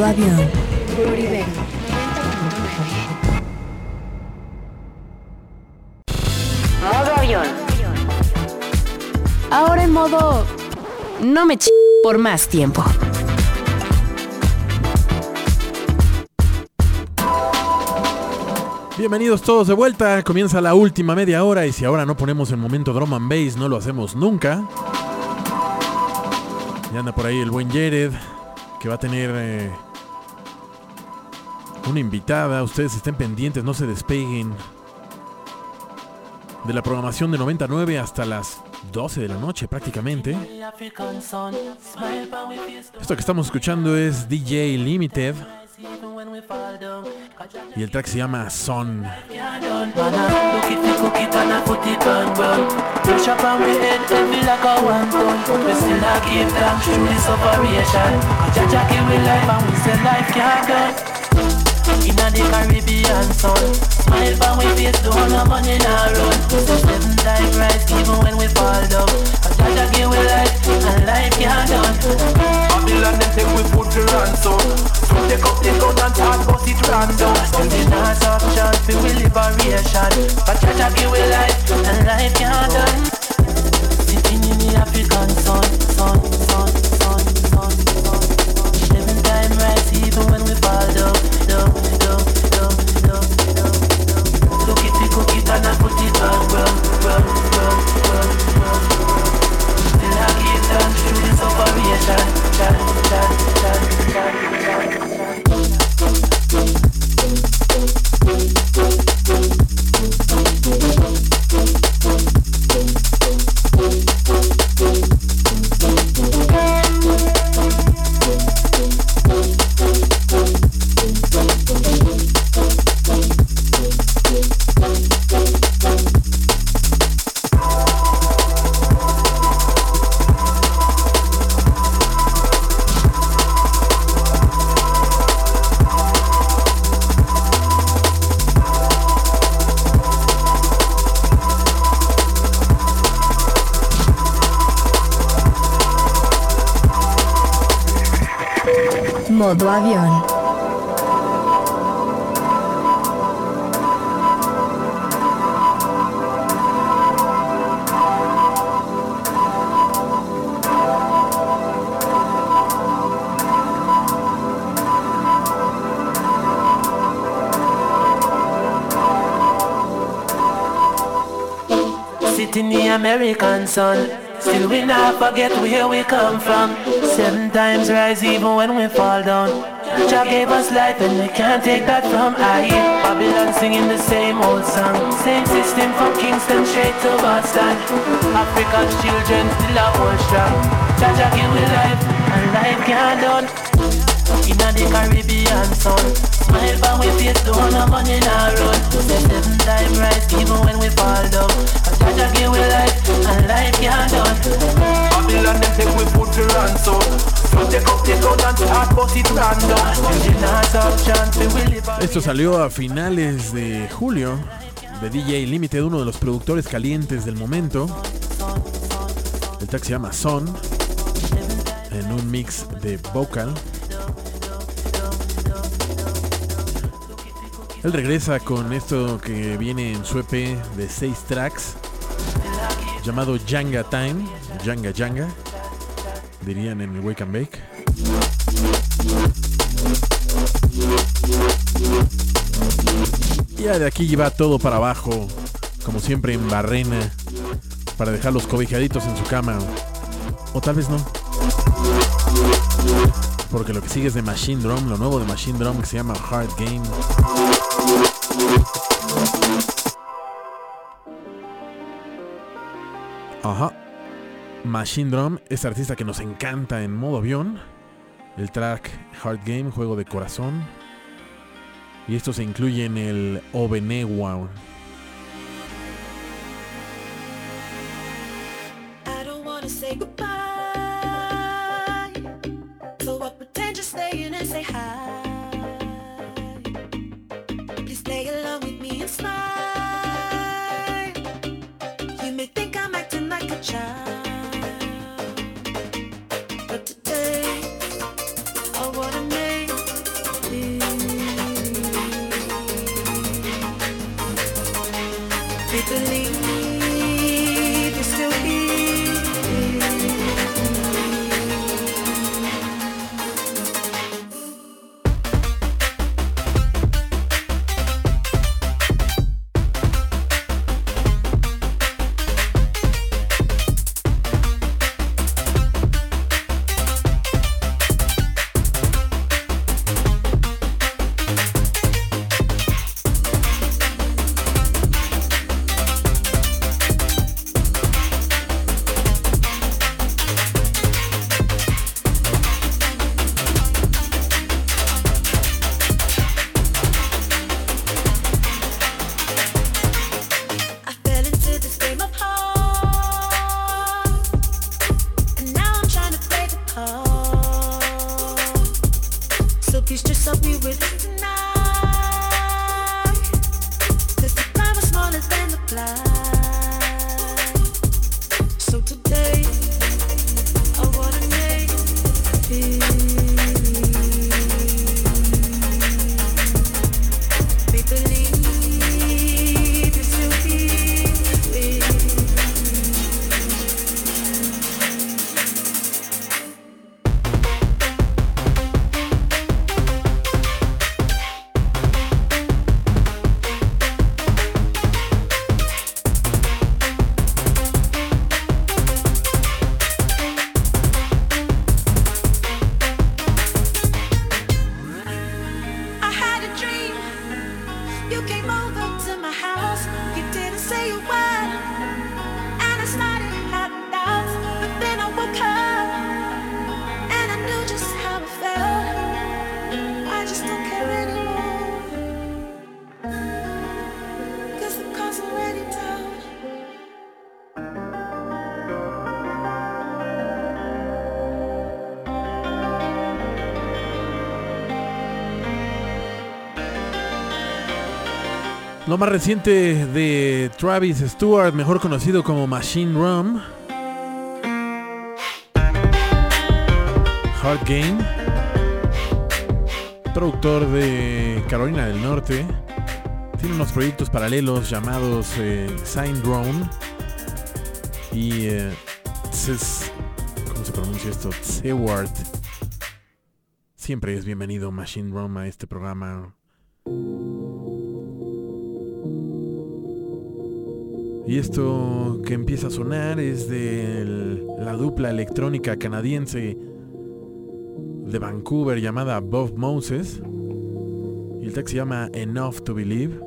Avión. Modo avión. Ahora en modo... No me ch... por más tiempo. Bienvenidos todos de vuelta, comienza la última media hora y si ahora no ponemos el momento drum and bass no lo hacemos nunca. Y anda por ahí el buen Jared, que va a tener eh, una invitada, ustedes estén pendientes, no se despeguen de la programación de 99 hasta las 12 de la noche prácticamente. Esto que estamos escuchando es DJ Limited y el track se llama Son. Inna the Caribbean sun. Smile for we face, don't no money nah run So seven times rise even when we fall down. Cause Jaja give we life and life can't done. Babylon them take we food to ransom. So take up the gun and start bust it random. Still the not option for we liberation Cause Jaja give we life and life can't done. Sitting in the African sun, sun, sun, sun, sun, sun. Seven times rise even when we fall down, it, we cook it and I put it on rum, rum, rum, rum, rum, rum Still I give American sun. Still we not forget where we come from. Seven times rise even when we fall down. Jah gave us life and we can't take that from I. Babylon singing the same old song. Same system from Kingston straight to Boston. Africa's children still a hold strong. Jah Jah give we life and life can't done. Inna the Caribbean sun. Smile but we face don't have money now run. Say seven time rise even when we fall down. Jah Jah give we life and life can't done. Babylon them take we food to ransom. So take up, take out and start bust it random. You not have chance we will live on. Esto salió a finales de julio de DJ Limited, uno de los productores calientes del momento. El track se llama Son, en un mix de vocal. Él regresa con esto que viene en su EP de 6 tracks, llamado Janga Time, Janga Janga, dirían en el Wake and Bake. Ya de aquí va todo para abajo, como siempre en barrena, para dejarlos cobijaditos en su cama. O tal vez no. Porque lo que sigue es de Machine Drum, lo nuevo de Machine Drum que se llama Hard Game. Ajá. Machine Drum, este artista que nos encanta en modo avión. El track Hard Game, juego de corazón. Y esto se incluye en el Obenewa. Lo más reciente de Travis Stewart, mejor conocido como Machine Rum. Hard Game. productor de Carolina del Norte. Tiene unos proyectos paralelos llamados eh, Sign Drone y eh, ¿cómo se pronuncia esto? Seward. Siempre es bienvenido Machine Drum a este programa. Y esto que empieza a sonar es de la dupla electrónica canadiense de Vancouver llamada Bob Moses. Y el track se llama Enough to Believe.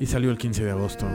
Y salió el 15 de agosto.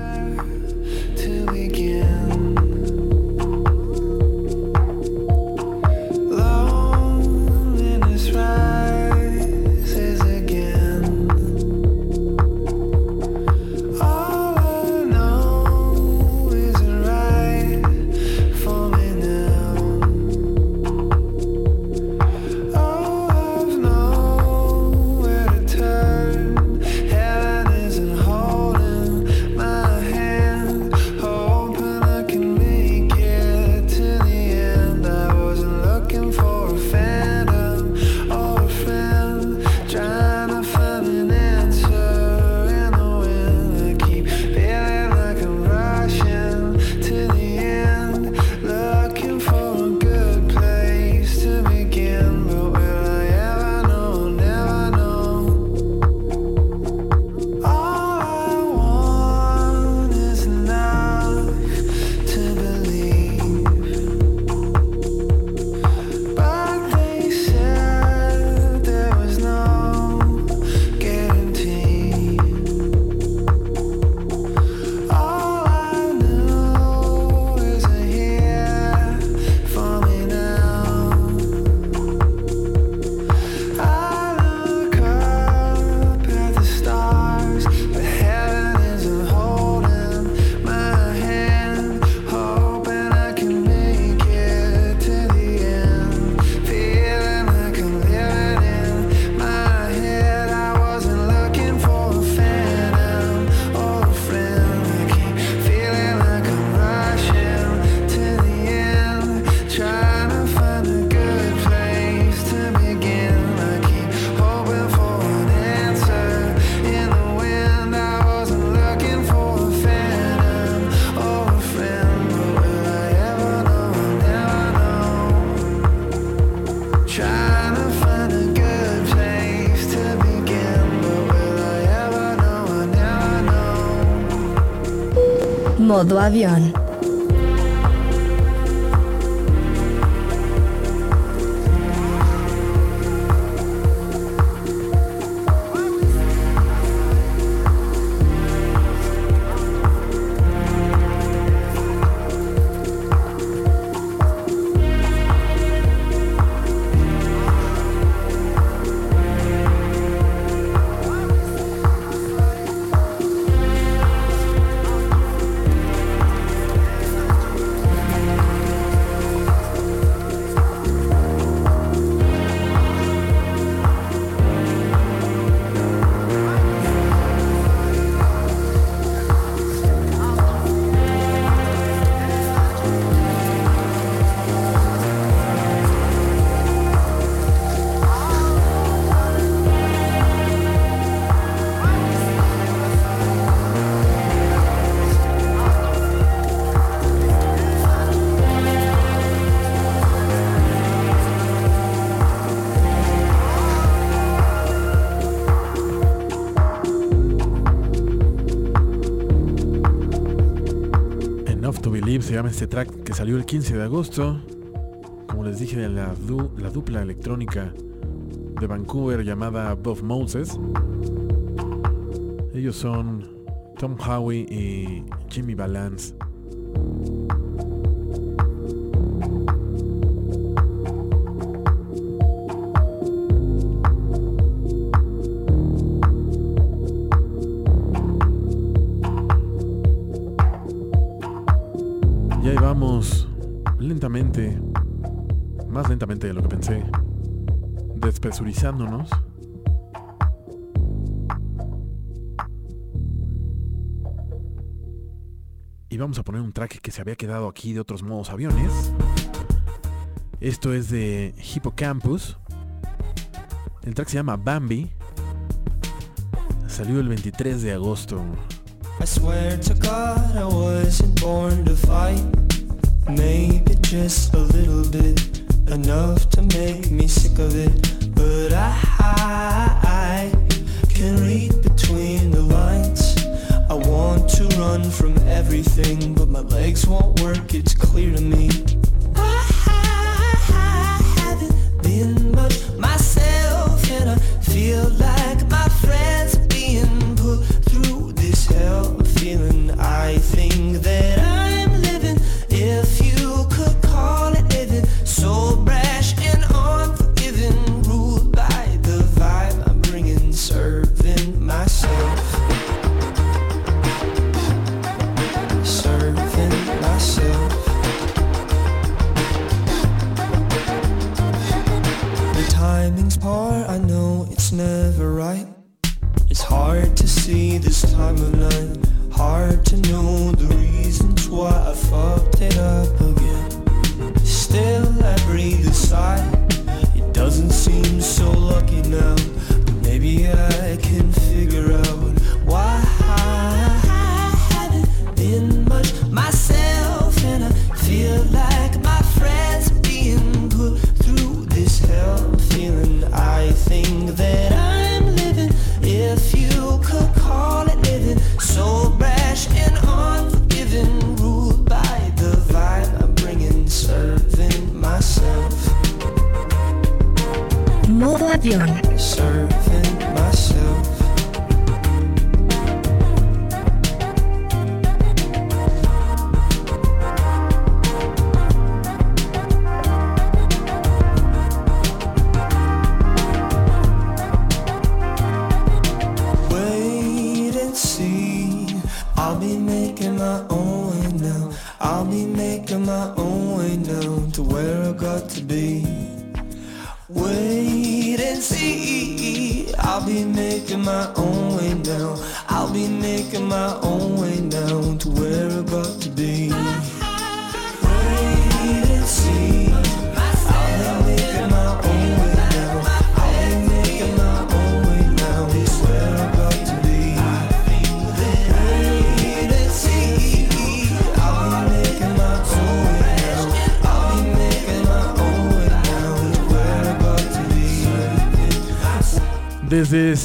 Modo avión. Este track que salió el 15 de agosto. Como les dije, de la, du- la dupla electrónica de Vancouver llamada Bob Moses. Ellos son Tom Howie y Jimmy Balance. Y vamos a poner un track que se había quedado aquí de otros modos aviones. Esto es de Hippocampus. El track se llama Bambi. Salió el 23 de agosto. but I, can read between the lines. I want to run from everything, but my legs won't work, it's clear to me.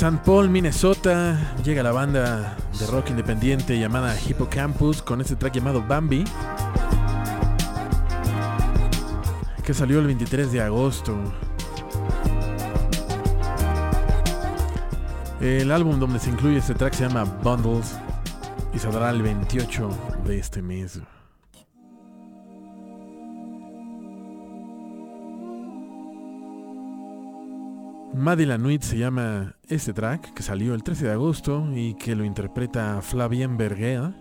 St. Paul, Minnesota, llega la banda de rock independiente llamada Hippocampus con este track llamado Bambi, que salió el 23 de agosto. El álbum donde se incluye este track se llama Bundles y saldrá el 28 de este mes. Maddy Nuit se llama este track que salió el 13 de agosto y que lo interpreta Flavien Berger,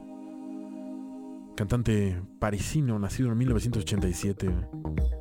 cantante parisino nacido en 1987.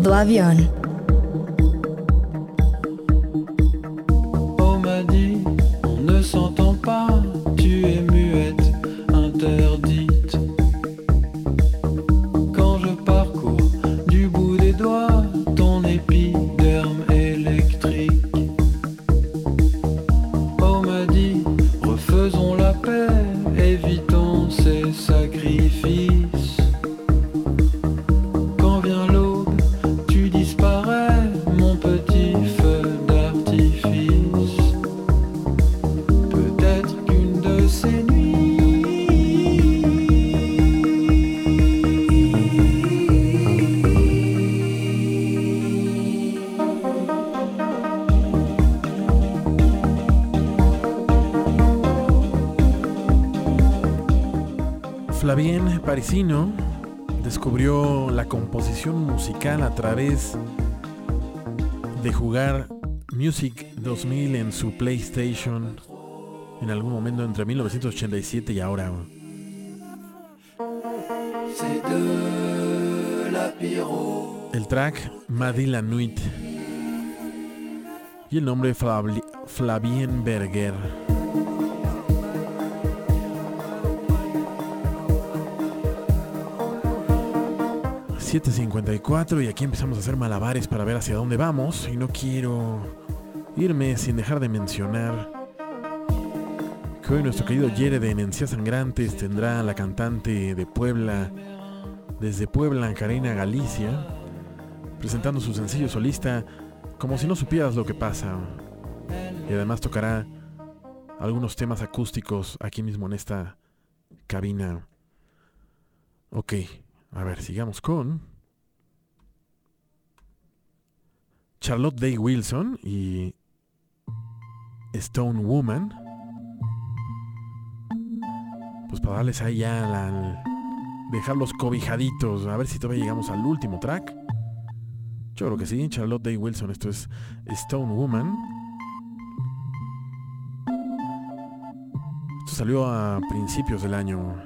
do avião. Parisino descubrió la composición musical a través de jugar Music 2000 en su PlayStation en algún momento entre 1987 y ahora. El track Madi la Nuit y el nombre Flavien Berger. ...7.54 y aquí empezamos a hacer malabares para ver hacia dónde vamos... ...y no quiero irme sin dejar de mencionar... ...que hoy nuestro querido Yere de Enencias Sangrantes... ...tendrá a la cantante de Puebla... ...desde Puebla, Karina Galicia... ...presentando su sencillo solista... ...como si no supieras lo que pasa... ...y además tocará... ...algunos temas acústicos aquí mismo en esta cabina... Ok, a ver, sigamos con... Charlotte Day Wilson y Stone Woman. Pues para darles ahí ya dejarlos cobijaditos, a ver si todavía llegamos al último track. Yo creo que sí, Charlotte Day Wilson, esto es Stone Woman. Esto salió a principios del año.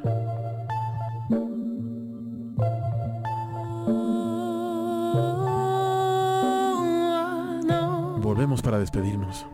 Volvemos para despedirnos.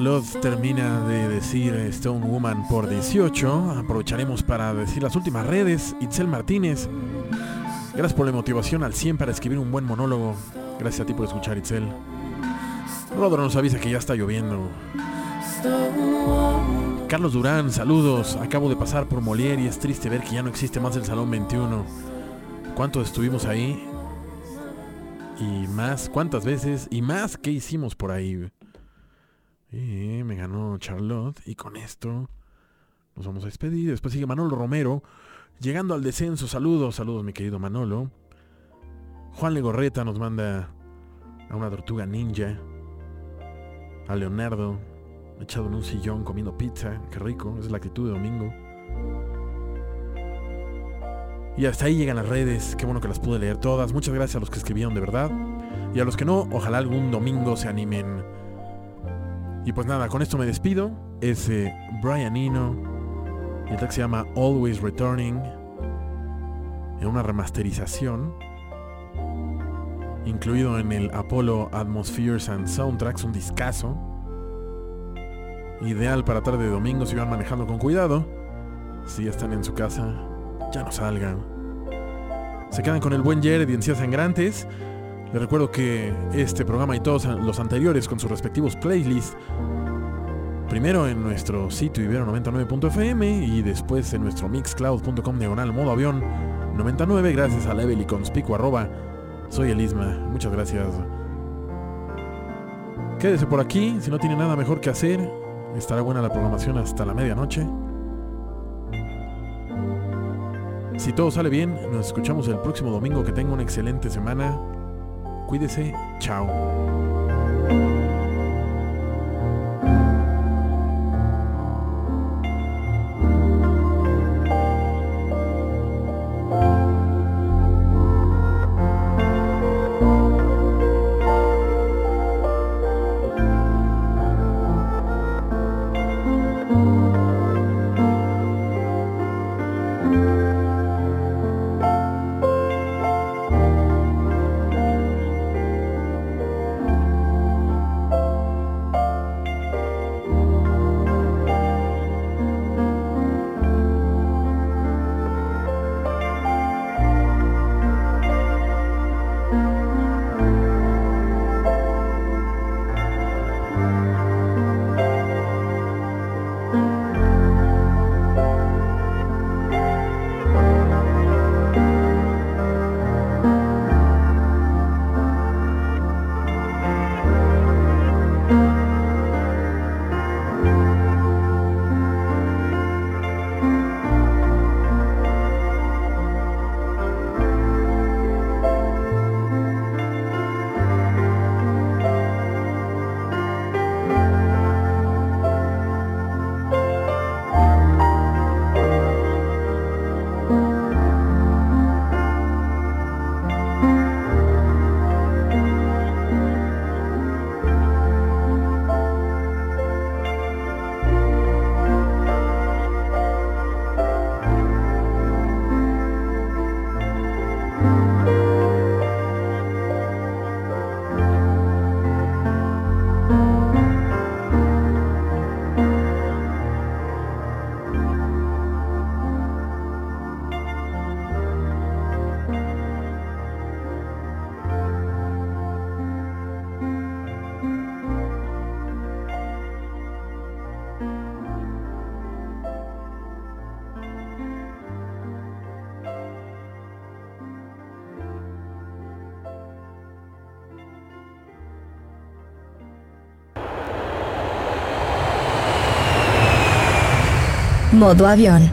Charlotte termina de decir Stone Woman por 18, aprovecharemos para decir las últimas redes. Itzel Martínez, gracias por la motivación al 100 para escribir un buen monólogo. Gracias a ti por escuchar, Itzel. Rodro nos avisa que ya está lloviendo. Carlos Durán, saludos. Acabo de pasar por Molière y es triste ver que ya no existe más el Salón 21. ¿Cuánto estuvimos ahí? Y más, ¿cuántas veces? Y más, ¿qué hicimos por ahí? Charlotte. Y con esto nos vamos a despedir. Después sigue Manolo Romero. Llegando al descenso. Saludos, saludos mi querido Manolo. Juan Legorreta nos manda a una tortuga ninja. A Leonardo. Echado en un sillón comiendo pizza. Qué rico. Es la actitud de domingo. Y hasta ahí llegan las redes. Qué bueno que las pude leer todas. Muchas gracias a los que escribieron de verdad. Y a los que no, ojalá algún domingo se animen. Y pues nada, con esto me despido. Es eh, Brian Eno. El track se llama Always Returning. En una remasterización. Incluido en el Apollo Atmospheres and Soundtracks, un discazo. Ideal para tarde de domingo si van manejando con cuidado. Si ya están en su casa, ya no salgan. Se quedan con el buen Jared y Encías Sangrantes. Les recuerdo que este programa y todos los anteriores con sus respectivos playlists Primero en nuestro sitio ibero99.fm y después en nuestro mixcloud.com diagonal modo avión 99 gracias a Level y. Soy Elisma, muchas gracias. Quédese por aquí, si no tiene nada mejor que hacer, estará buena la programación hasta la medianoche. Si todo sale bien, nos escuchamos el próximo domingo. Que tenga una excelente semana. Cuídese. Chao. Modo avión.